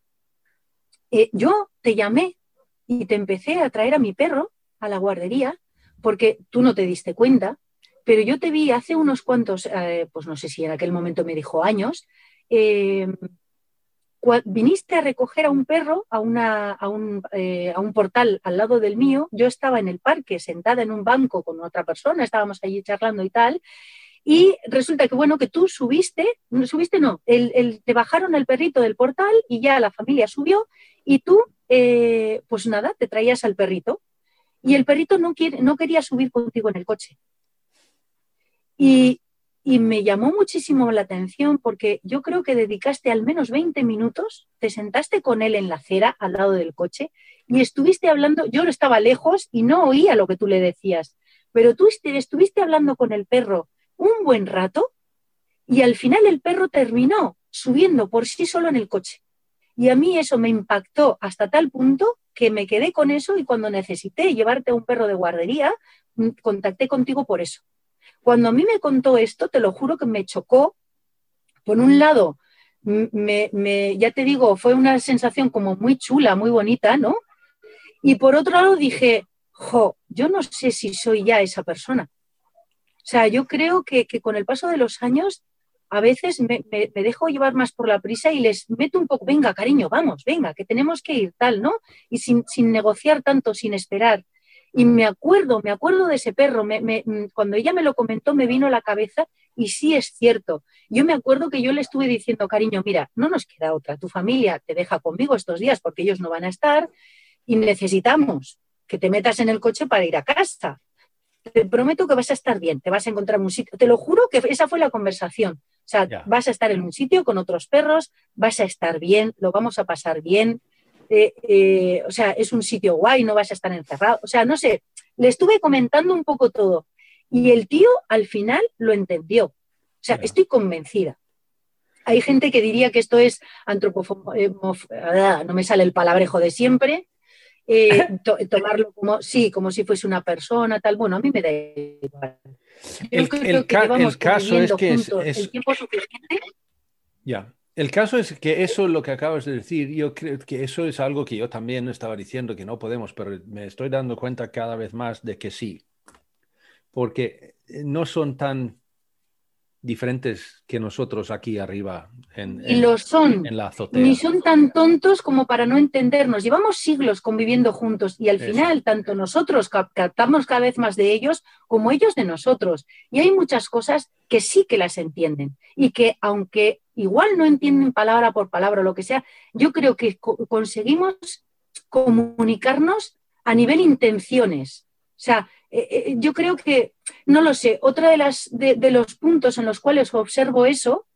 eh, yo te llamé y te empecé a traer a mi perro a la guardería porque tú no te diste cuenta, pero yo te vi hace unos cuantos, eh, pues no sé si en aquel momento me dijo años, em, viniste a recoger a un perro a, una, a, un, eh, a, un, portal al lado del mío, yo estaba en el parque sentada en un banco con otra persona, estábamos allí charlando y tal, y resulta que bueno, que tú subiste, subiste no, el, te bajaron el perrito del portal y ya la familia subió y tú, eh, pues nada, te traías al perrito y el perrito no, quiere, no quería subir contigo en el coche. Y, y me llamó muchísimo la atención porque yo creo que dedicaste al menos 20 minutos, te sentaste con él en la acera al lado del coche y estuviste hablando, yo estaba lejos y no oía lo que tú le decías, pero tú estuviste hablando con el perro un buen rato y al final el perro terminó subiendo por sí solo en el coche. Y a mí eso me impactó hasta tal punto que me quedé con eso y cuando necesité llevarte a un perro de guardería, mm, contacté contigo por eso. Cuando a mí me contó esto, te lo juro que me chocó. Por un lado, me, ya te digo, fue una sensación como muy chula, muy bonita, ¿no? Y por otro lado dije, jo, yo no sé si soy ya esa persona. O sea, yo creo que, con el paso de los años a veces me, dejo llevar más por la prisa y les meto un poco, venga, cariño, vamos, venga, que tenemos que ir tal, ¿no? Y sin, negociar tanto, sin esperar. Y me acuerdo, me acuerdo de ese perro. Mm, cuando ella me lo comentó, me vino a la cabeza y sí es cierto. Yo me acuerdo que yo le estuve diciendo, cariño, mira, no nos queda otra. Tu familia te deja conmigo estos días porque ellos no van a estar y necesitamos que te metas en el coche para ir a casa. Te prometo que vas a estar bien, te vas a encontrar en un sitio. Te lo juro que esa fue la conversación. O sea, vas a estar en un sitio con otros perros, vas a estar bien, lo vamos a pasar bien, eh, o sea, es un sitio guay, no vas a estar encerrado. O sea, no sé, le estuve comentando un poco todo. Y el tío al final lo entendió. O sea, estoy convencida. Hay gente que diría que esto es antropofobia, eh, ah, no me sale el palabrejo de siempre, eh, tomarlo como, sí, como si fuese una persona, tal. Bueno, a mí me da igual.
El, caso es que es, el tiempo suficiente. Ya. El caso es que eso, lo que acabas de decir, yo creo que eso es algo que yo también estaba diciendo que no podemos, pero me estoy dando cuenta cada vez más de que sí, porque no son tan diferentes que nosotros aquí arriba en,
y lo son.
en la azotea.
Ni son tan tontos como para no entendernos. Llevamos siglos conviviendo juntos y al final tanto nosotros captamos cada vez más de ellos como ellos de nosotros. Y hay muchas cosas que sí que las entienden y que aunque igual no entienden palabra por palabra o lo que sea, yo creo que conseguimos comunicarnos a nivel intenciones. O sea, eh, eh, yo creo que, no lo sé, otra de, las, de, los puntos en los cuales observo eso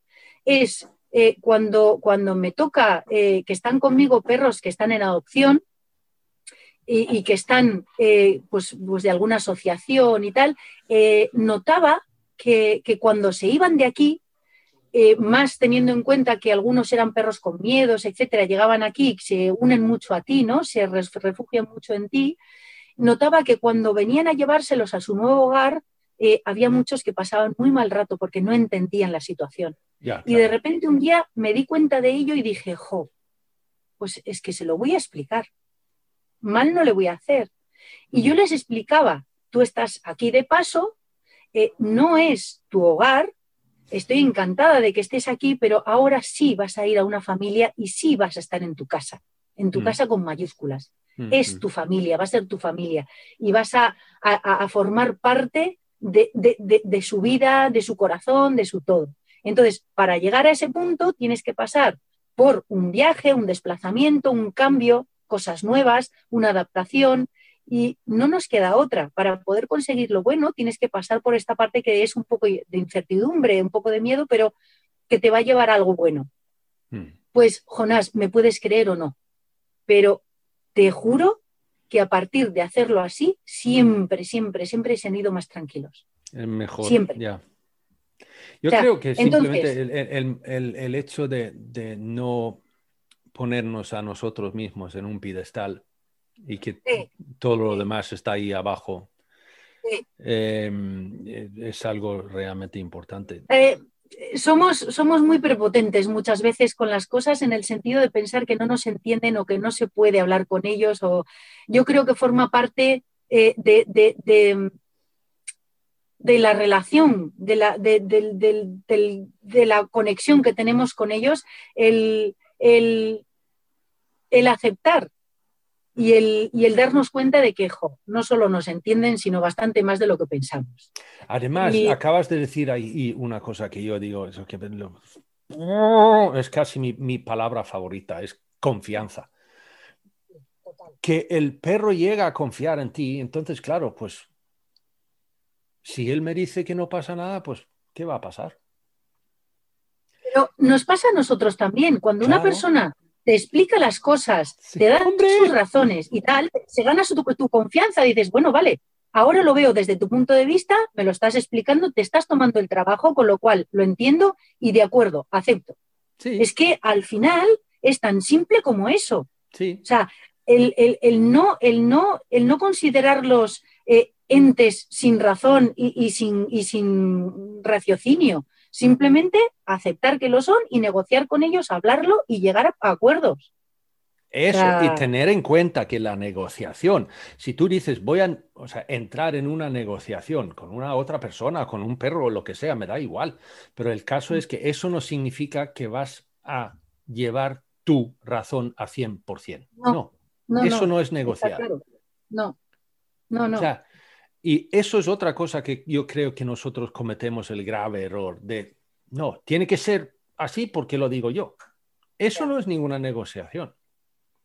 es eh, cuando, cuando me toca que están conmigo perros que están en adopción y, que están pues, pues, de alguna asociación y tal, notaba que, cuando se iban de aquí, más teniendo en cuenta que algunos eran perros con miedos, etcétera, llegaban aquí, se unen mucho a ti, ¿no? Se refugian mucho en ti notaba que cuando venían a llevárselos a su nuevo hogar, eh, había muchos que pasaban muy mal rato porque no entendían la situación. y de repente un día me di cuenta de ello y dije, jo, pues es que se lo voy a explicar. Mal no le voy a hacer. Y yo les explicaba, tú estás aquí de paso, eh, no es tu hogar, estoy encantada de que estés aquí, pero ahora sí vas a ir a una familia y sí vas a estar en tu casa, en tu mm. casa con mayúsculas. Es tu familia, va a ser tu familia y vas a, formar parte de, su vida, de su corazón, de su todo. Entonces, para llegar a ese punto tienes que pasar por un viaje, un desplazamiento, un cambio, cosas nuevas, una adaptación. y no nos queda otra. Para poder conseguir lo bueno tienes que pasar por esta parte que es un poco de incertidumbre, un poco de miedo, pero que te va a llevar a algo bueno. Hmm. Pues, Jonás, me puedes creer o no, pero te juro que a partir de hacerlo así, siempre, siempre, siempre se han ido más tranquilos.
Es mejor.
Siempre.
Ya. Yo creo que simplemente el, hecho de, no ponernos a nosotros mismos en un pedestal y que todo lo demás está ahí abajo em, es algo realmente importante.
Somos, somos muy prepotentes muchas veces con las cosas en el sentido de pensar que no nos entienden o que no se puede hablar con ellos. O... Yo creo que forma parte eh, de, de, la relación, de la, de, la conexión que tenemos con ellos, el, el, el aceptar y el, y el darnos cuenta de que no solo nos entienden, sino bastante más de lo que pensamos.
Además, acabas de decir ahí una cosa que yo digo, es, que, es casi mi, palabra favorita, es confianza. Que el perro llega a confiar en ti, entonces, claro, pues si él me dice que no pasa nada, pues, ¿qué va a pasar?
Pero nos pasa a nosotros también. Cuando una persona te explica las cosas, te da sus razones y tal, se gana su, tu, confianza, dices, bueno, vale, ahora lo veo desde tu punto de vista, me lo estás explicando, te estás tomando el trabajo, con lo cual lo entiendo y de acuerdo, acepto. Es que al final es tan simple como eso. O sea, el, no, el, no, el no considerarlos eh, entes sin razón y, sin, y sin raciocinio, Simplemente aceptar que lo son y negociar con ellos, hablarlo y llegar a acuerdos.
Eso, y tener en cuenta que la negociación, si tú dices voy a entrar en una negociación con una otra persona, con un perro o lo que sea, me da igual, pero el caso es que eso no significa que vas a llevar tu razón a 100%. No, no, eso no, es negociar.
No, no, no.
Y eso es otra cosa que yo creo que nosotros cometemos el grave error de, no, tiene que ser así porque lo digo yo. Eso no es ninguna negociación.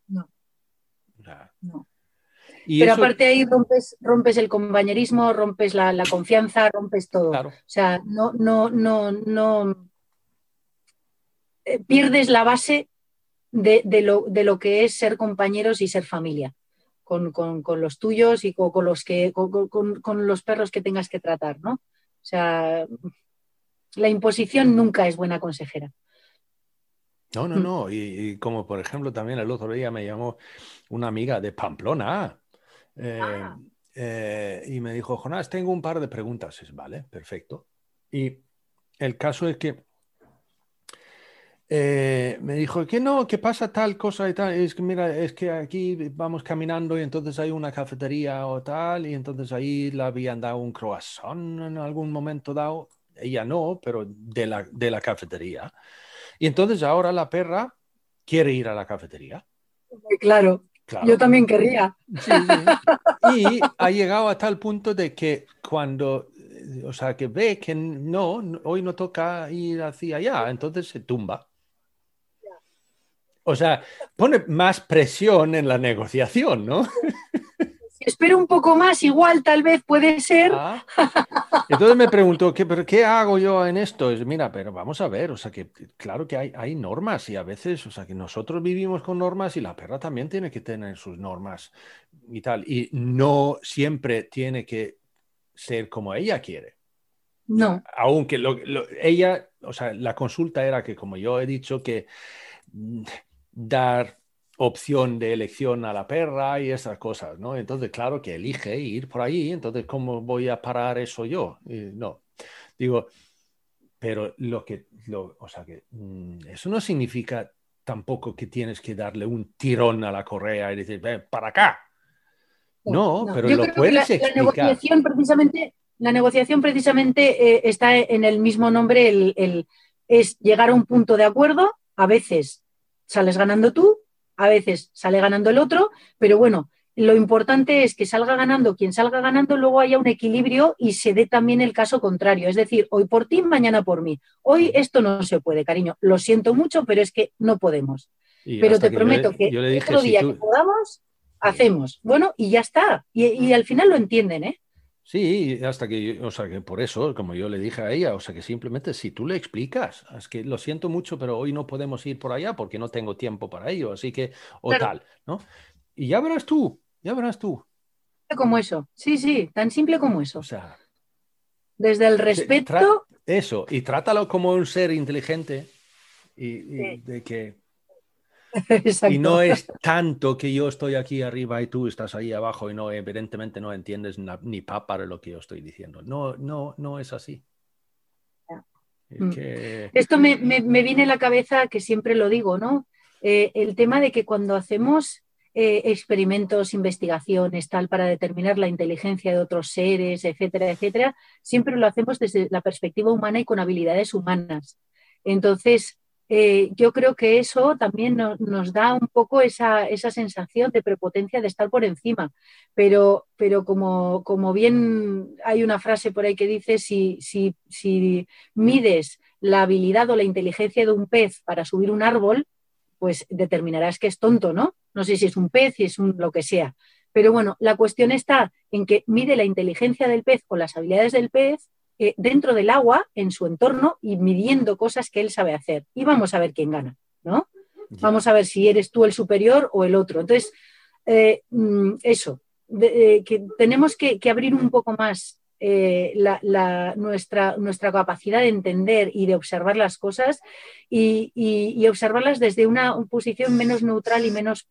No. no. Y Pero aparte ahí rompes, rompes el compañerismo, rompes la, confianza, rompes todo. O sea, no, no, no, no. Eh, pierdes la base de, lo, de lo que es ser compañeros y ser familia con, los tuyos y con, los que, con, los perros que tengas que tratar, ¿no? O sea, la imposición nunca es buena consejera.
No, no, mm. no. Y, como por ejemplo también el otro día me llamó una amiga de Pamplona eh, ah. eh, y me dijo, Jonás, tengo un par de preguntas. Es, vale, perfecto. Y el caso es que eh, me dijo que no, que pasa tal cosa y tal. Es que mira, es que aquí vamos caminando y entonces hay una cafetería o tal, y entonces ahí le habían dado un croissant en algún momento dado. Ella no, pero de la, de la cafetería. Y entonces ahora la perra quiere ir a la cafetería.
Claro, yo también querría.
Y ha llegado a tal punto de que cuando, o sea, que ve que no, hoy no toca ir hacia allá, entonces se tumba. O sea, pone más presión en la negociación, ¿no?
Si espero un poco más, igual tal vez puede ser. Ah.
Entonces me pregunto, ¿qué, pero ¿qué hago yo en esto? Es, mira, pero vamos a ver, o sea, que claro que hay, hay normas y a veces, o sea, que nosotros vivimos con normas y la perra también tiene que tener sus normas y tal. Y no siempre tiene que ser como ella quiere.
No.
Aunque ella, o sea, la consulta era que, como yo he dicho, que dar opción de elección a la perra y esas cosas, ¿no? Entonces, claro que elige ir por ahí, entonces, ¿cómo voy a parar eso yo? no, digo, pero lo que, o sea, que mm, eso no significa tampoco que tienes que darle un tirón a la correa y decir, ven, para acá. No, pero lo puedes
la,
explicar.
La negociación precisamente, la negociación precisamente eh, está en el mismo nombre, el, es llegar a un punto de acuerdo, a veces sales ganando tú, a veces sale ganando el otro, pero bueno, lo importante es que salga ganando quien salga ganando, luego haya un equilibrio y se dé también el caso contrario. Es decir, hoy por ti, mañana por mí. Hoy esto no se puede, cariño. Lo siento mucho, pero es que no podemos. pero te prometo que
otro
día que podamos, hacemos. Bueno, y ya está. Y, al final lo entienden, ¿eh?
Sí, hasta que, o sea, que por eso, como yo le dije a ella, o sea, que simplemente si tú le explicas, es que lo siento mucho, pero hoy no podemos ir por allá porque no tengo tiempo para ello, así que, o tal, ¿no? Y ya verás tú, ya verás tú.
Como eso, sí, sí, tan simple como eso.
O sea,
desde el respeto.
Eso, y trátalo como un ser inteligente y, de que y no es tanto que yo estoy aquí arriba y tú estás ahí abajo y no, evidentemente no entiendes ni papa de lo que yo estoy diciendo. No, no, no es así.
Mm. Esto me, viene a la cabeza que siempre lo digo, ¿no? Eh, el tema de que cuando hacemos eh, experimentos, investigaciones, tal, para determinar la inteligencia de otros seres, etcétera, etcétera, siempre lo hacemos desde la perspectiva humana y con habilidades humanas. Entonces, eh, yo creo que eso también nos da un poco esa, sensación de prepotencia de estar por encima. Pero, pero como, como, bien hay una frase por ahí que dice, si, si, si mides la habilidad o la inteligencia de un pez para subir un árbol, pues determinarás que es tonto, ¿no? No sé si es un pez, si es un lo que sea. Pero bueno, la cuestión está en que mide la inteligencia del pez o las habilidades del pez eh, dentro del agua, en su entorno y midiendo cosas que él sabe hacer. Y vamos a ver quién gana, ¿no? Vamos a ver si eres tú el superior o el otro. Entonces, eh, mm, eso, eh, que tenemos que, abrir un poco más nuestra, nuestra, capacidad de entender y de observar las cosas y, observarlas desde una posición menos neutral y menos,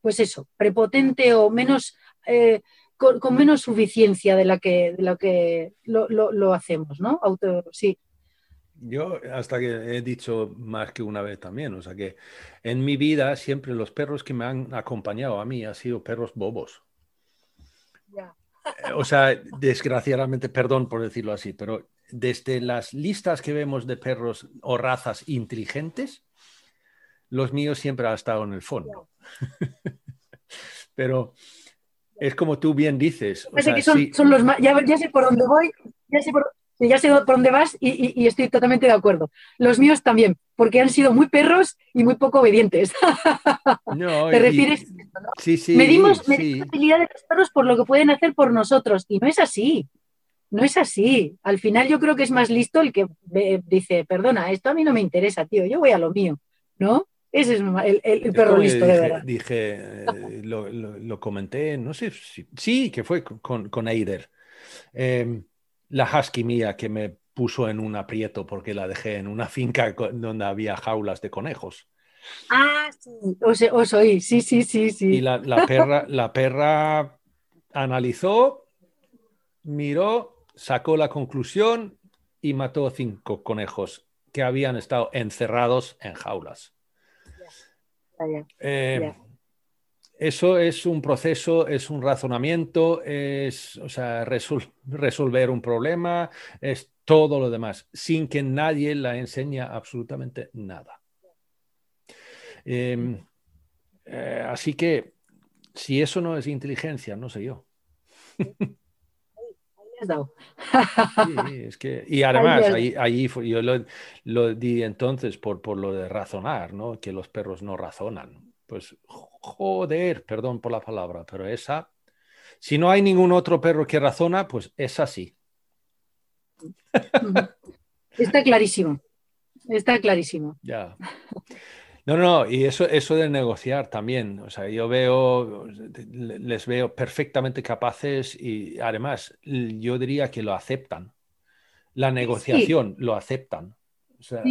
pues eso, prepotente o menos con, menos suficiencia de la que, de que lo, hacemos, ¿no? Auto, sí.
Yo hasta que he dicho más que una vez también, o sea que en mi vida siempre los perros que me han acompañado a mí han sido perros bobos. Eh, o sea, desgraciadamente, perdón por decirlo así, pero desde las listas que vemos de perros o razas inteligentes, los míos siempre han estado en el fondo. pero es como tú bien dices.
son, los ya, sé por dónde voy, ya sé por, ya sé por dónde vas y, estoy totalmente de acuerdo. Los míos también, porque han sido muy perros y muy poco obedientes. ¿Te refieres
Sí, sí.
Medimos, la habilidad de los perros por lo que pueden hacer por nosotros y no es así. No es así. Al final yo creo que es más listo el que dice, perdona, esto a mí no me interesa, tío, yo voy a lo mío, ¿no? Ese es el, perro listo,
dije,
de verdad.
Dije, eh, lo, comenté, no sé si. Sí, que fue con, con Eider. Em, la husky mía que me puso en un aprieto porque la dejé en una finca donde había jaulas de conejos.
Ah, sí, os, oí, sí, sí, sí, sí.
Y la, la, perra, la perra analizó, miró, sacó la conclusión y mató cinco conejos que habían estado encerrados en jaulas. Eh, eso es un proceso, es un razonamiento, es o sea, resolver un problema, es todo lo demás, sin que nadie la enseñe absolutamente nada. Em, eh, así que si eso no es inteligencia, no sé yo. y además, ahí, yo lo, di entonces por, por lo de razonar, ¿no? Que los perros no razonan. Pues joder, perdón por la palabra, pero esa, si no hay ningún otro perro que razona, pues es así.
Está clarísimo. Está clarísimo.
Ya. No, no, y eso, eso de negociar también. O sea, yo veo, les veo perfectamente capaces y además yo diría que lo aceptan. La negociación lo aceptan. O sea,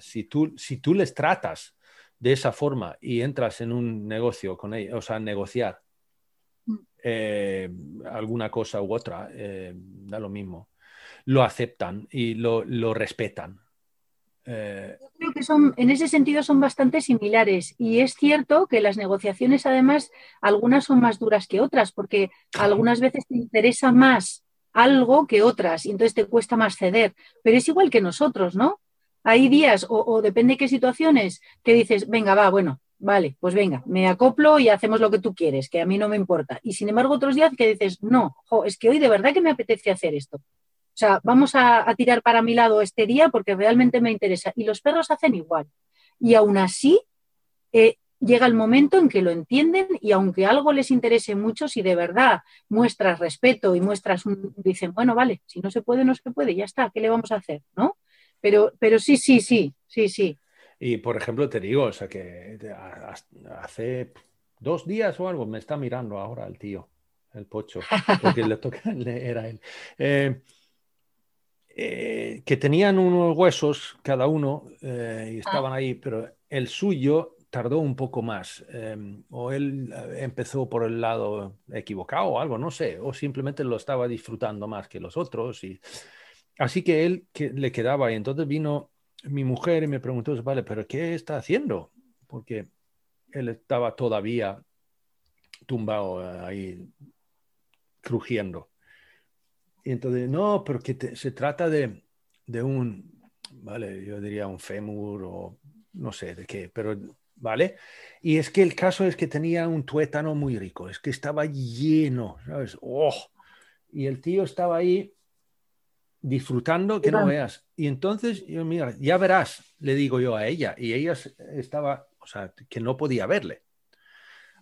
si, tú, si tú les tratas de esa forma y entras en un negocio con ellos, o sea, negociar mm. eh, alguna cosa u otra, eh, da lo mismo. Lo aceptan y lo, lo respetan.
Eh, Yo creo que son, en ese sentido son bastante similares y es cierto que las negociaciones además algunas son más duras que otras porque algunas veces te interesa más algo que otras y entonces te cuesta más ceder, pero es igual que nosotros, ¿no? Hay días o, depende qué situaciones que dices, venga, va, bueno, vale, pues venga, me acoplo y hacemos lo que tú quieres, que a mí no me importa. Y sin embargo otros días que dices, no, es que hoy de verdad que me apetece hacer esto. O sea, vamos a, tirar para mi lado este día porque realmente me interesa. Y los perros hacen igual. Y aún así, eh, llega el momento en que lo entienden y aunque algo les interese mucho, si de verdad muestras respeto y muestras un, dicen, bueno, vale, si no se puede, no se puede, ya está, ¿qué le vamos a hacer? ¿No? Pero, pero sí, sí, sí, sí, sí.
Y por ejemplo, te digo, o sea que hace dos días o algo me está mirando ahora el tío, el pocho, porque le toca, era él. Eh, eh, que tenían unos huesos cada uno eh, y estaban ahí, pero el suyo tardó un poco más. Em, o él empezó por el lado equivocado o algo, no sé, o simplemente lo estaba disfrutando más que los otros. Y... Así que él que le quedaba y entonces vino mi mujer y me preguntó, vale, pero ¿qué está haciendo? Porque él estaba todavía tumbado eh, ahí, crujiendo. Y entonces, no, pero que se trata de, de, un, vale, yo diría un fémur o no sé de qué, pero, vale. Y es que el caso es que tenía un tuétano muy rico, es que estaba lleno, ¿sabes? ¡Oh! Y el tío estaba ahí disfrutando que no veas. Y entonces, yo, mira, ya verás, le digo yo a ella, y ella estaba, o sea, que no podía verle.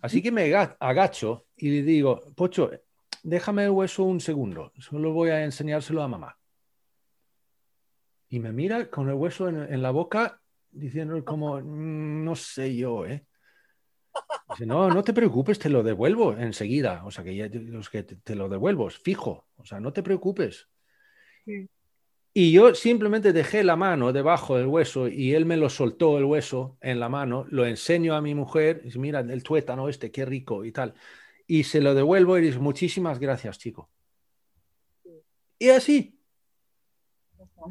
Así que me agacho y le digo, Pocho, déjame el hueso un segundo, solo voy a enseñárselo a mamá. Y me mira con el hueso en, la boca, diciendo como, mm, no sé yo, ¿eh? Dice, no, no te preocupes, te lo devuelvo enseguida. O sea, que ya los que te, lo devuelvo, fijo. O sea, no te preocupes. Y yo simplemente dejé la mano debajo del hueso y él me lo soltó el hueso en la mano, lo enseño a mi mujer, y dice, mira, el tuétano este, qué rico y tal. Y se lo devuelvo y dice, muchísimas gracias, chico. Y así.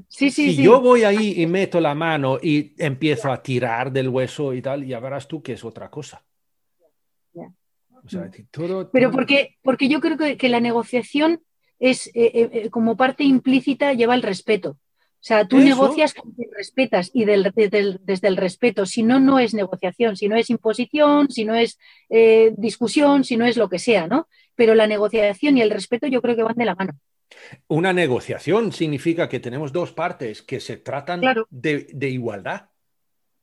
Sí, sí,
si yo voy ahí y meto la mano y empiezo a tirar del hueso y tal, ya verás tú que es otra cosa.
Pero porque, porque yo creo que la negociación es eh, eh, como parte implícita lleva el respeto. O sea, tú negocias con respetas y desde el respeto. Si no, no es negociación, si no es imposición, si no es discusión, si no es lo que sea, ¿no? Pero la negociación y el respeto yo creo que van de la mano.
Una negociación significa que tenemos dos partes que se tratan de, de, igualdad.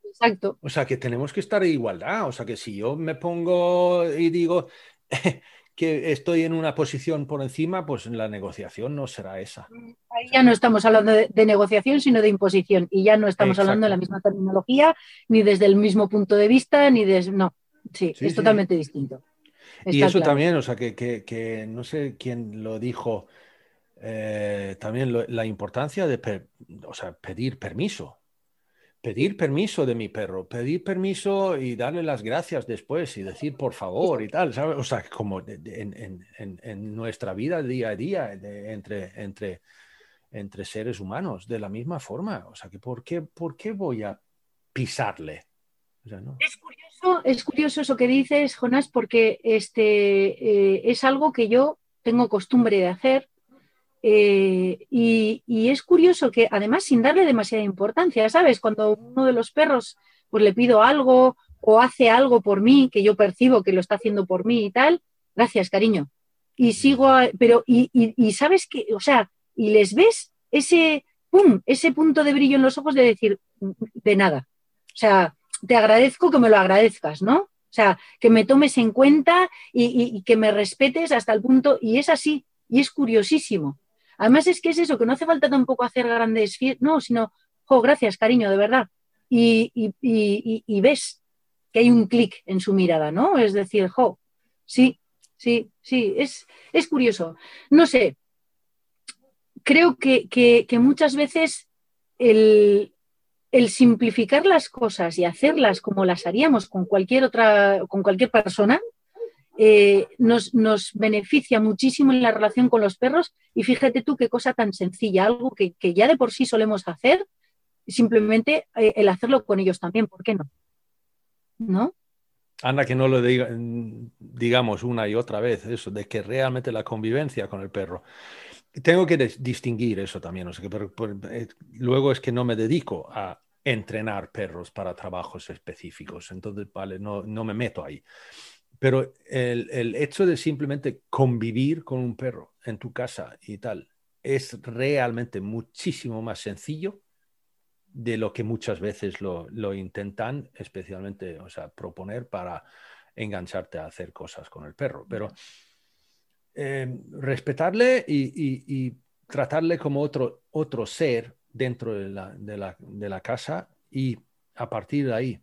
Exacto.
O sea, que tenemos que estar en igualdad. O sea, que si yo me pongo y digo, que estoy en una posición por encima, pues la negociación no será esa.
Ahí ya no estamos hablando de, negociación, sino de imposición. Y ya no estamos hablando de la misma terminología, ni desde el mismo punto de vista, ni desde... No, sí, es totalmente distinto.
y eso también, o sea, que, no sé quién lo dijo, eh, también la importancia de o sea, pedir permiso pedir permiso de mi perro, pedir permiso y darle las gracias después y decir por favor y tal, ¿sabes? O sea, como en, nuestra vida día a día entre, entre, entre seres humanos, de la misma forma. O sea, que ¿por qué, por qué voy a pisarle?
es, curioso, es curioso eso que dices, Jonás, porque este, eh, es algo que yo tengo costumbre de hacer eh, y, es curioso que además sin darle demasiada importancia, ¿sabes? Cuando uno de los perros pues le pido algo o hace algo por mí, que yo percibo que lo está haciendo por mí y tal, gracias, cariño. Y sigo, pero, y, y, sabes que, o sea, y les ves ese, pum, ese punto de brillo en los ojos de decir, de nada. O sea, te agradezco que me lo agradezcas, ¿no? O sea, que me tomes en cuenta y, y que me respetes hasta el punto, y es así, y es curiosísimo. Además es que es eso, que no hace falta tampoco hacer grandes fiestas, no, sino, jo, gracias, cariño, de verdad. Y, ves que hay un clic en su mirada, ¿no? Es decir, jo, sí, sí, sí, es, es curioso. No sé, creo que, muchas veces el, el, simplificar las cosas y hacerlas como las haríamos con cualquier otra, con cualquier persona, eh, nos, beneficia muchísimo en la relación con los perros y fíjate tú qué cosa tan sencilla, algo que, ya de por sí solemos hacer, simplemente eh, el hacerlo con ellos también, ¿por qué no? ¿No?
Anda, que no lo diga, digamos una y otra vez, eso, de que realmente la convivencia con el perro. Tengo que distinguir eso también, o sea, que eh, luego es que no me dedico a entrenar perros para trabajos específicos, entonces, vale, no, no me meto ahí. Pero el, hecho de simplemente convivir con un perro en tu casa y tal es realmente muchísimo más sencillo de lo que muchas veces lo, intentan, especialmente, o sea, proponer para engancharte a hacer cosas con el perro. Pero eh, respetarle y, tratarle como otro, otro ser dentro de la, de la casa y a partir de ahí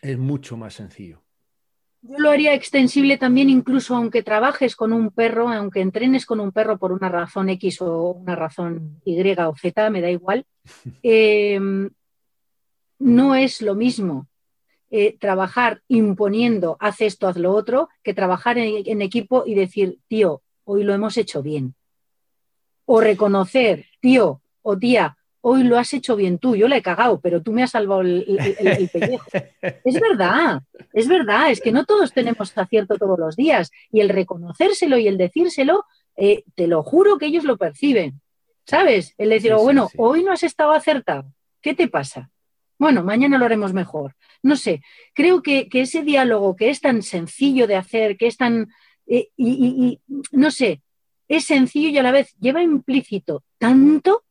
es mucho más sencillo.
Yo lo haría extensible también incluso aunque trabajes con un perro, aunque entrenes con un perro por una razón X o una razón Y o Z, me da igual. Em, no es lo mismo eh, trabajar imponiendo, haz esto, haz lo otro, que trabajar en, equipo y decir, tío, hoy lo hemos hecho bien. O reconocer, tío o tía, hoy lo has hecho bien tú, yo la he cagado, pero tú me has salvado el, pellejo. es verdad, es verdad, es que no todos tenemos acierto todos los días y el reconocérselo y el decírselo, eh, te lo juro que ellos lo perciben, ¿sabes? El decir, bueno, hoy no has estado acertado, ¿qué te pasa? Bueno, mañana lo haremos mejor. No sé, creo que, ese diálogo que es tan sencillo de hacer, que es tan, eh, y no sé, es sencillo y a la vez lleva implícito tanto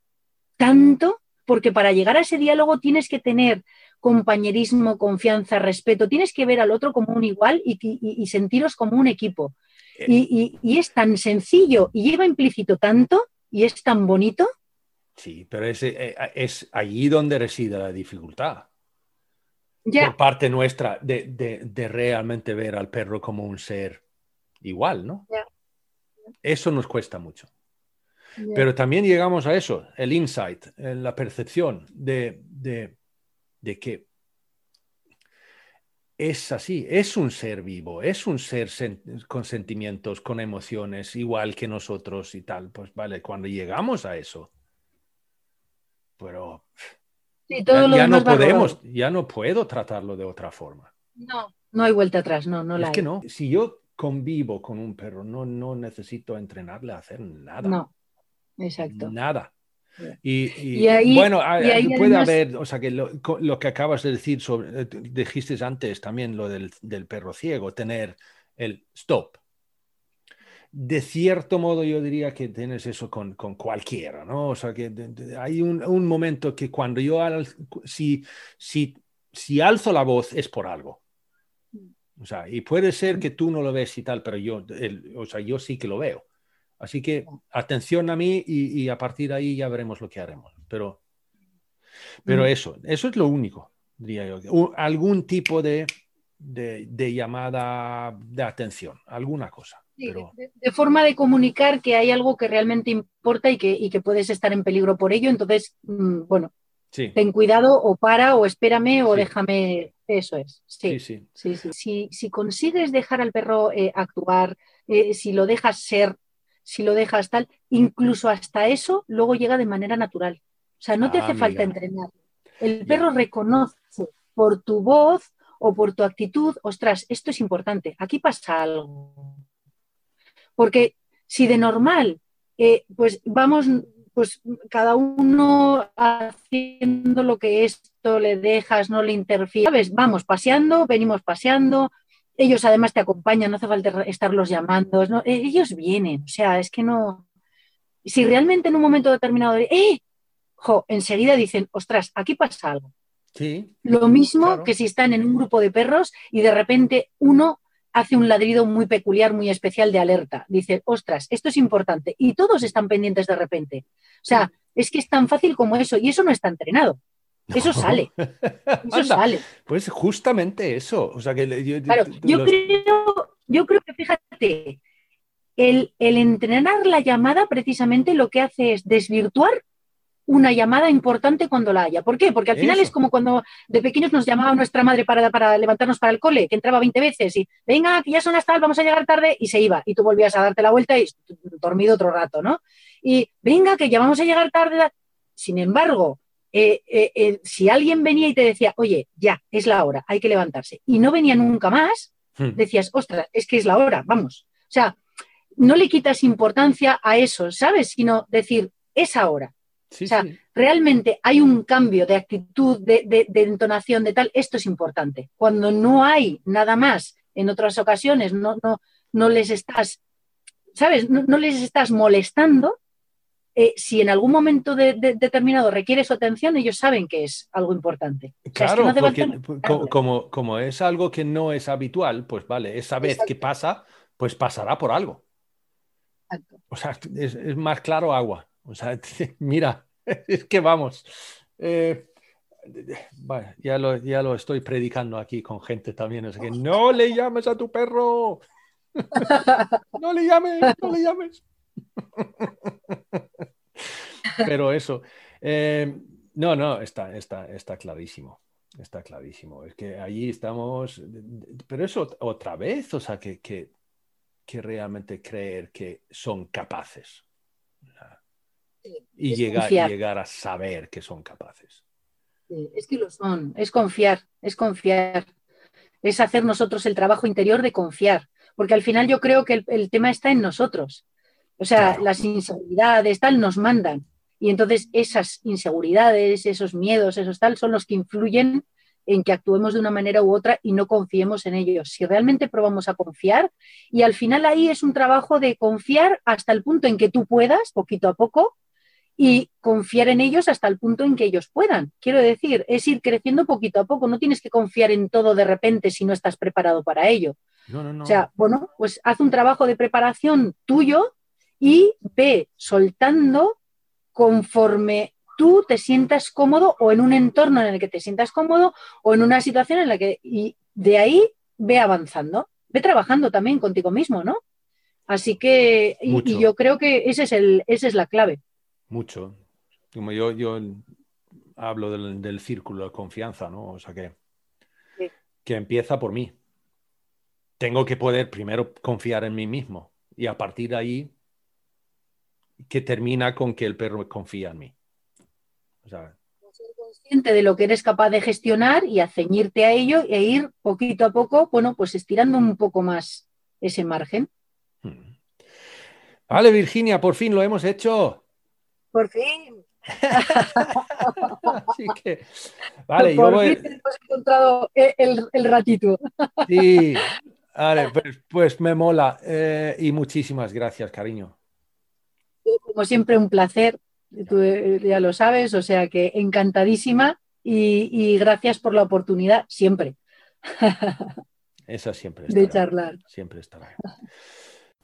tanto, porque para llegar a ese diálogo tienes que tener compañerismo, confianza, respeto, tienes que ver al otro como un igual y, sentiros como un equipo. Eh. Y, es tan sencillo y lleva implícito tanto y es tan bonito.
Sí, pero es, eh, es allí donde reside la dificultad. Por parte nuestra de, realmente ver al perro como un ser igual, ¿no? Eso nos cuesta mucho. Pero también llegamos a eso, el insight, eh, la percepción de, que es así, es un ser vivo, es un ser con sentimientos, con emociones, igual que nosotros y tal. Pues vale, cuando llegamos a eso, pero ya, no podemos, ya no puedo tratarlo de otra forma.
No, no hay vuelta atrás, no, no la
Es que no, si yo convivo con un perro, no, no necesito entrenarle a hacer nada.
No. Exacto.
Nada. Y, bueno, puede haber, o sea, que lo, que acabas de decir, sobre, eh, dijiste antes también lo del, perro ciego, tener el stop. De cierto modo yo diría que tienes eso con, cualquiera, ¿no? O sea, que hay un, momento que cuando yo, si, si, si alzo la voz es por algo. O sea, y puede ser que tú no lo ves y tal, pero yo, o sea, yo sí que lo veo. Así que atención a mí y, a partir de ahí ya veremos lo que haremos. Pero, pero mm. eso, eso es lo único, diría yo. algún tipo de, de, llamada de atención, alguna cosa.
de, forma de comunicar que hay algo que realmente importa y que, y que puedes estar en peligro por ello. Entonces, mm, bueno, ten cuidado o para o espérame o déjame. Eso es. Sí, sí. sí. Si, si, consigues dejar al perro eh, actuar, eh, si lo dejas ser si lo dejas tal, incluso hasta eso luego llega de manera natural. O sea, no te hace ah, falta entrenar. El perro reconoce por tu voz o por tu actitud, ostras, esto es importante, aquí pasa algo. Porque si de normal, eh, pues vamos, pues cada uno haciendo lo que esto le dejas, no le interfiere, Vamos paseando, venimos paseando, ellos además te acompañan, no hace falta estarlos llamando, e, ellos vienen, o sea, es que no... Si realmente en un momento determinado, ¡eh! Jo, enseguida dicen, ostras, aquí pasa algo.
Sí,
Lo mismo que si están en un grupo de perros y de repente uno hace un ladrido muy peculiar, muy especial de alerta. Dice, ostras, esto es importante. Y todos están pendientes de repente. O sea, es que es tan fácil como eso. Y eso no está entrenado. Eso sale. Eso sale.
Pues justamente eso. O sea que
yo, yo, creo, yo creo que fíjate, el, entrenar la llamada precisamente lo que hace es desvirtuar una llamada importante cuando la haya. ¿Por qué? Porque al final es como cuando de pequeños nos llamaba nuestra madre para, para levantarnos para el cole, que entraba 20 veces y venga, que ya son las tal, vamos a llegar tarde, y se iba. Y tú volvías a darte la vuelta y dormido otro rato, ¿no? Y venga, que ya vamos a llegar tarde. Sin embargo, eh, eh, eh, si alguien venía y te decía, oye, ya, es la hora, hay que levantarse, y no venía nunca más, hmm. decías, ostras, es que es la hora, vamos. O sea, no le quitas importancia a eso, ¿sabes? Sino decir, es ahora. o sea, realmente hay un cambio de actitud, de, entonación, de tal, esto es importante. Cuando no hay nada más en otras ocasiones, no, no, no les estás, ¿sabes? no les estás molestando, eh, si en algún momento determinado requiere su atención, ellos saben que es algo importante.
Claro, como, como, es algo que no es habitual, pues vale, esa vez que pasa, pues pasará por algo. O sea, es, más claro agua. O sea, mira, es que vamos. Eh, ya, lo, ya lo estoy predicando aquí con gente también. Que no le llames a tu perro. no le llames, no le llames. Pero eso. Eh, no, no, está, está, está clarísimo. Está clarísimo. Es que allí estamos. Pero eso otra vez, o sea, que, que, que realmente creer que son capaces. Y llegar, llegar a saber que son capaces.
Es que lo son, es confiar, es confiar. Es hacer nosotros el trabajo interior de confiar, porque al final yo creo que el, tema está en nosotros. O sea, las inseguridades, tal, nos mandan. Y entonces esas inseguridades, esos miedos, esos tal, son los que influyen en que actuemos de una manera u otra y no confiemos en ellos. Si realmente probamos a confiar, y al final ahí es un trabajo de confiar hasta el punto en que tú puedas, poquito a poco, y confiar en ellos hasta el punto en que ellos puedan. Quiero decir, es ir creciendo poquito a poco, no tienes que confiar en todo de repente si no estás preparado para ello. O sea, bueno, pues haz un trabajo de preparación tuyo y ve soltando conforme tú te sientas cómodo o en un entorno en el que te sientas cómodo o en una situación en la que y de ahí ve avanzando, ve trabajando también contigo mismo, ¿no? Así que y, yo creo que ese es el, esa es la clave.
Mucho. Como yo, yo hablo del, círculo de confianza, ¿no? O sea que, que empieza por mí. Tengo que poder primero confiar en mí mismo y a partir de ahí que termina con que el perro confía en mí.
O sea, ser consciente de lo que eres capaz de gestionar y a ceñirte a ello e ir poquito a poco, bueno, pues estirando un poco más ese margen. Hmm.
Vale, Virginia, por fin lo hemos hecho.
Por fin.
Así que, vale,
Por yo fin hemos encontrado el, ratito.
Sí, vale, pues, pues me mola. Eh, y muchísimas gracias, cariño.
Como siempre, un placer. Tú eh, ya lo sabes, o sea que encantadísima y, gracias por la oportunidad siempre.
Esa siempre
estará. De charlar.
Siempre estará.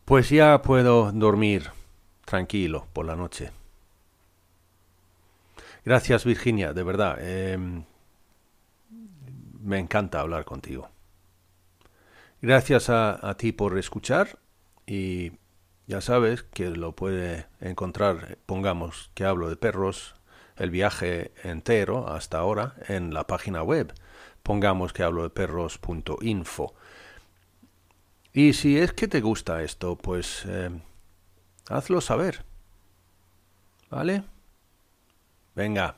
Pues ya puedo dormir tranquilo por la noche. Gracias Virginia, de verdad. Em, me encanta hablar contigo. Gracias a, ti por escuchar y ya sabes que lo puede encontrar, pongamos que hablo de perros, el viaje entero hasta ahora en la página web, pongamos que hablo de perros.info. Y si es que te gusta esto, pues em, hazlo saber. ¿Vale? Venga,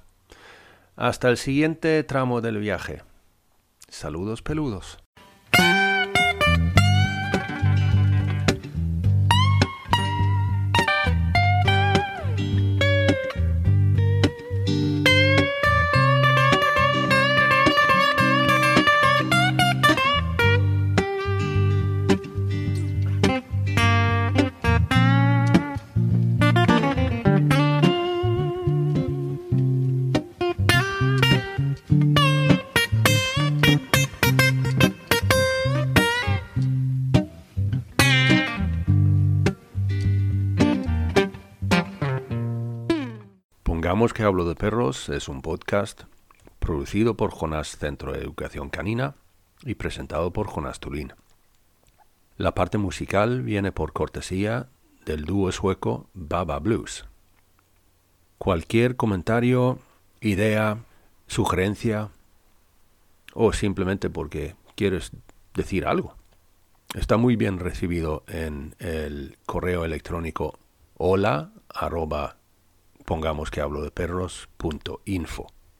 hasta el siguiente tramo del viaje. Saludos peludos. Hablo de perros es un podcast producido por Jonas Centro de Educación Canina y presentado por Jonas Tulín. La parte musical viene por cortesía del dúo sueco Baba Blues. Cualquier comentario, idea, sugerencia o simplemente porque quieres decir algo está muy bien recibido en el correo electrónico hola pongamos que hablo de perros.info.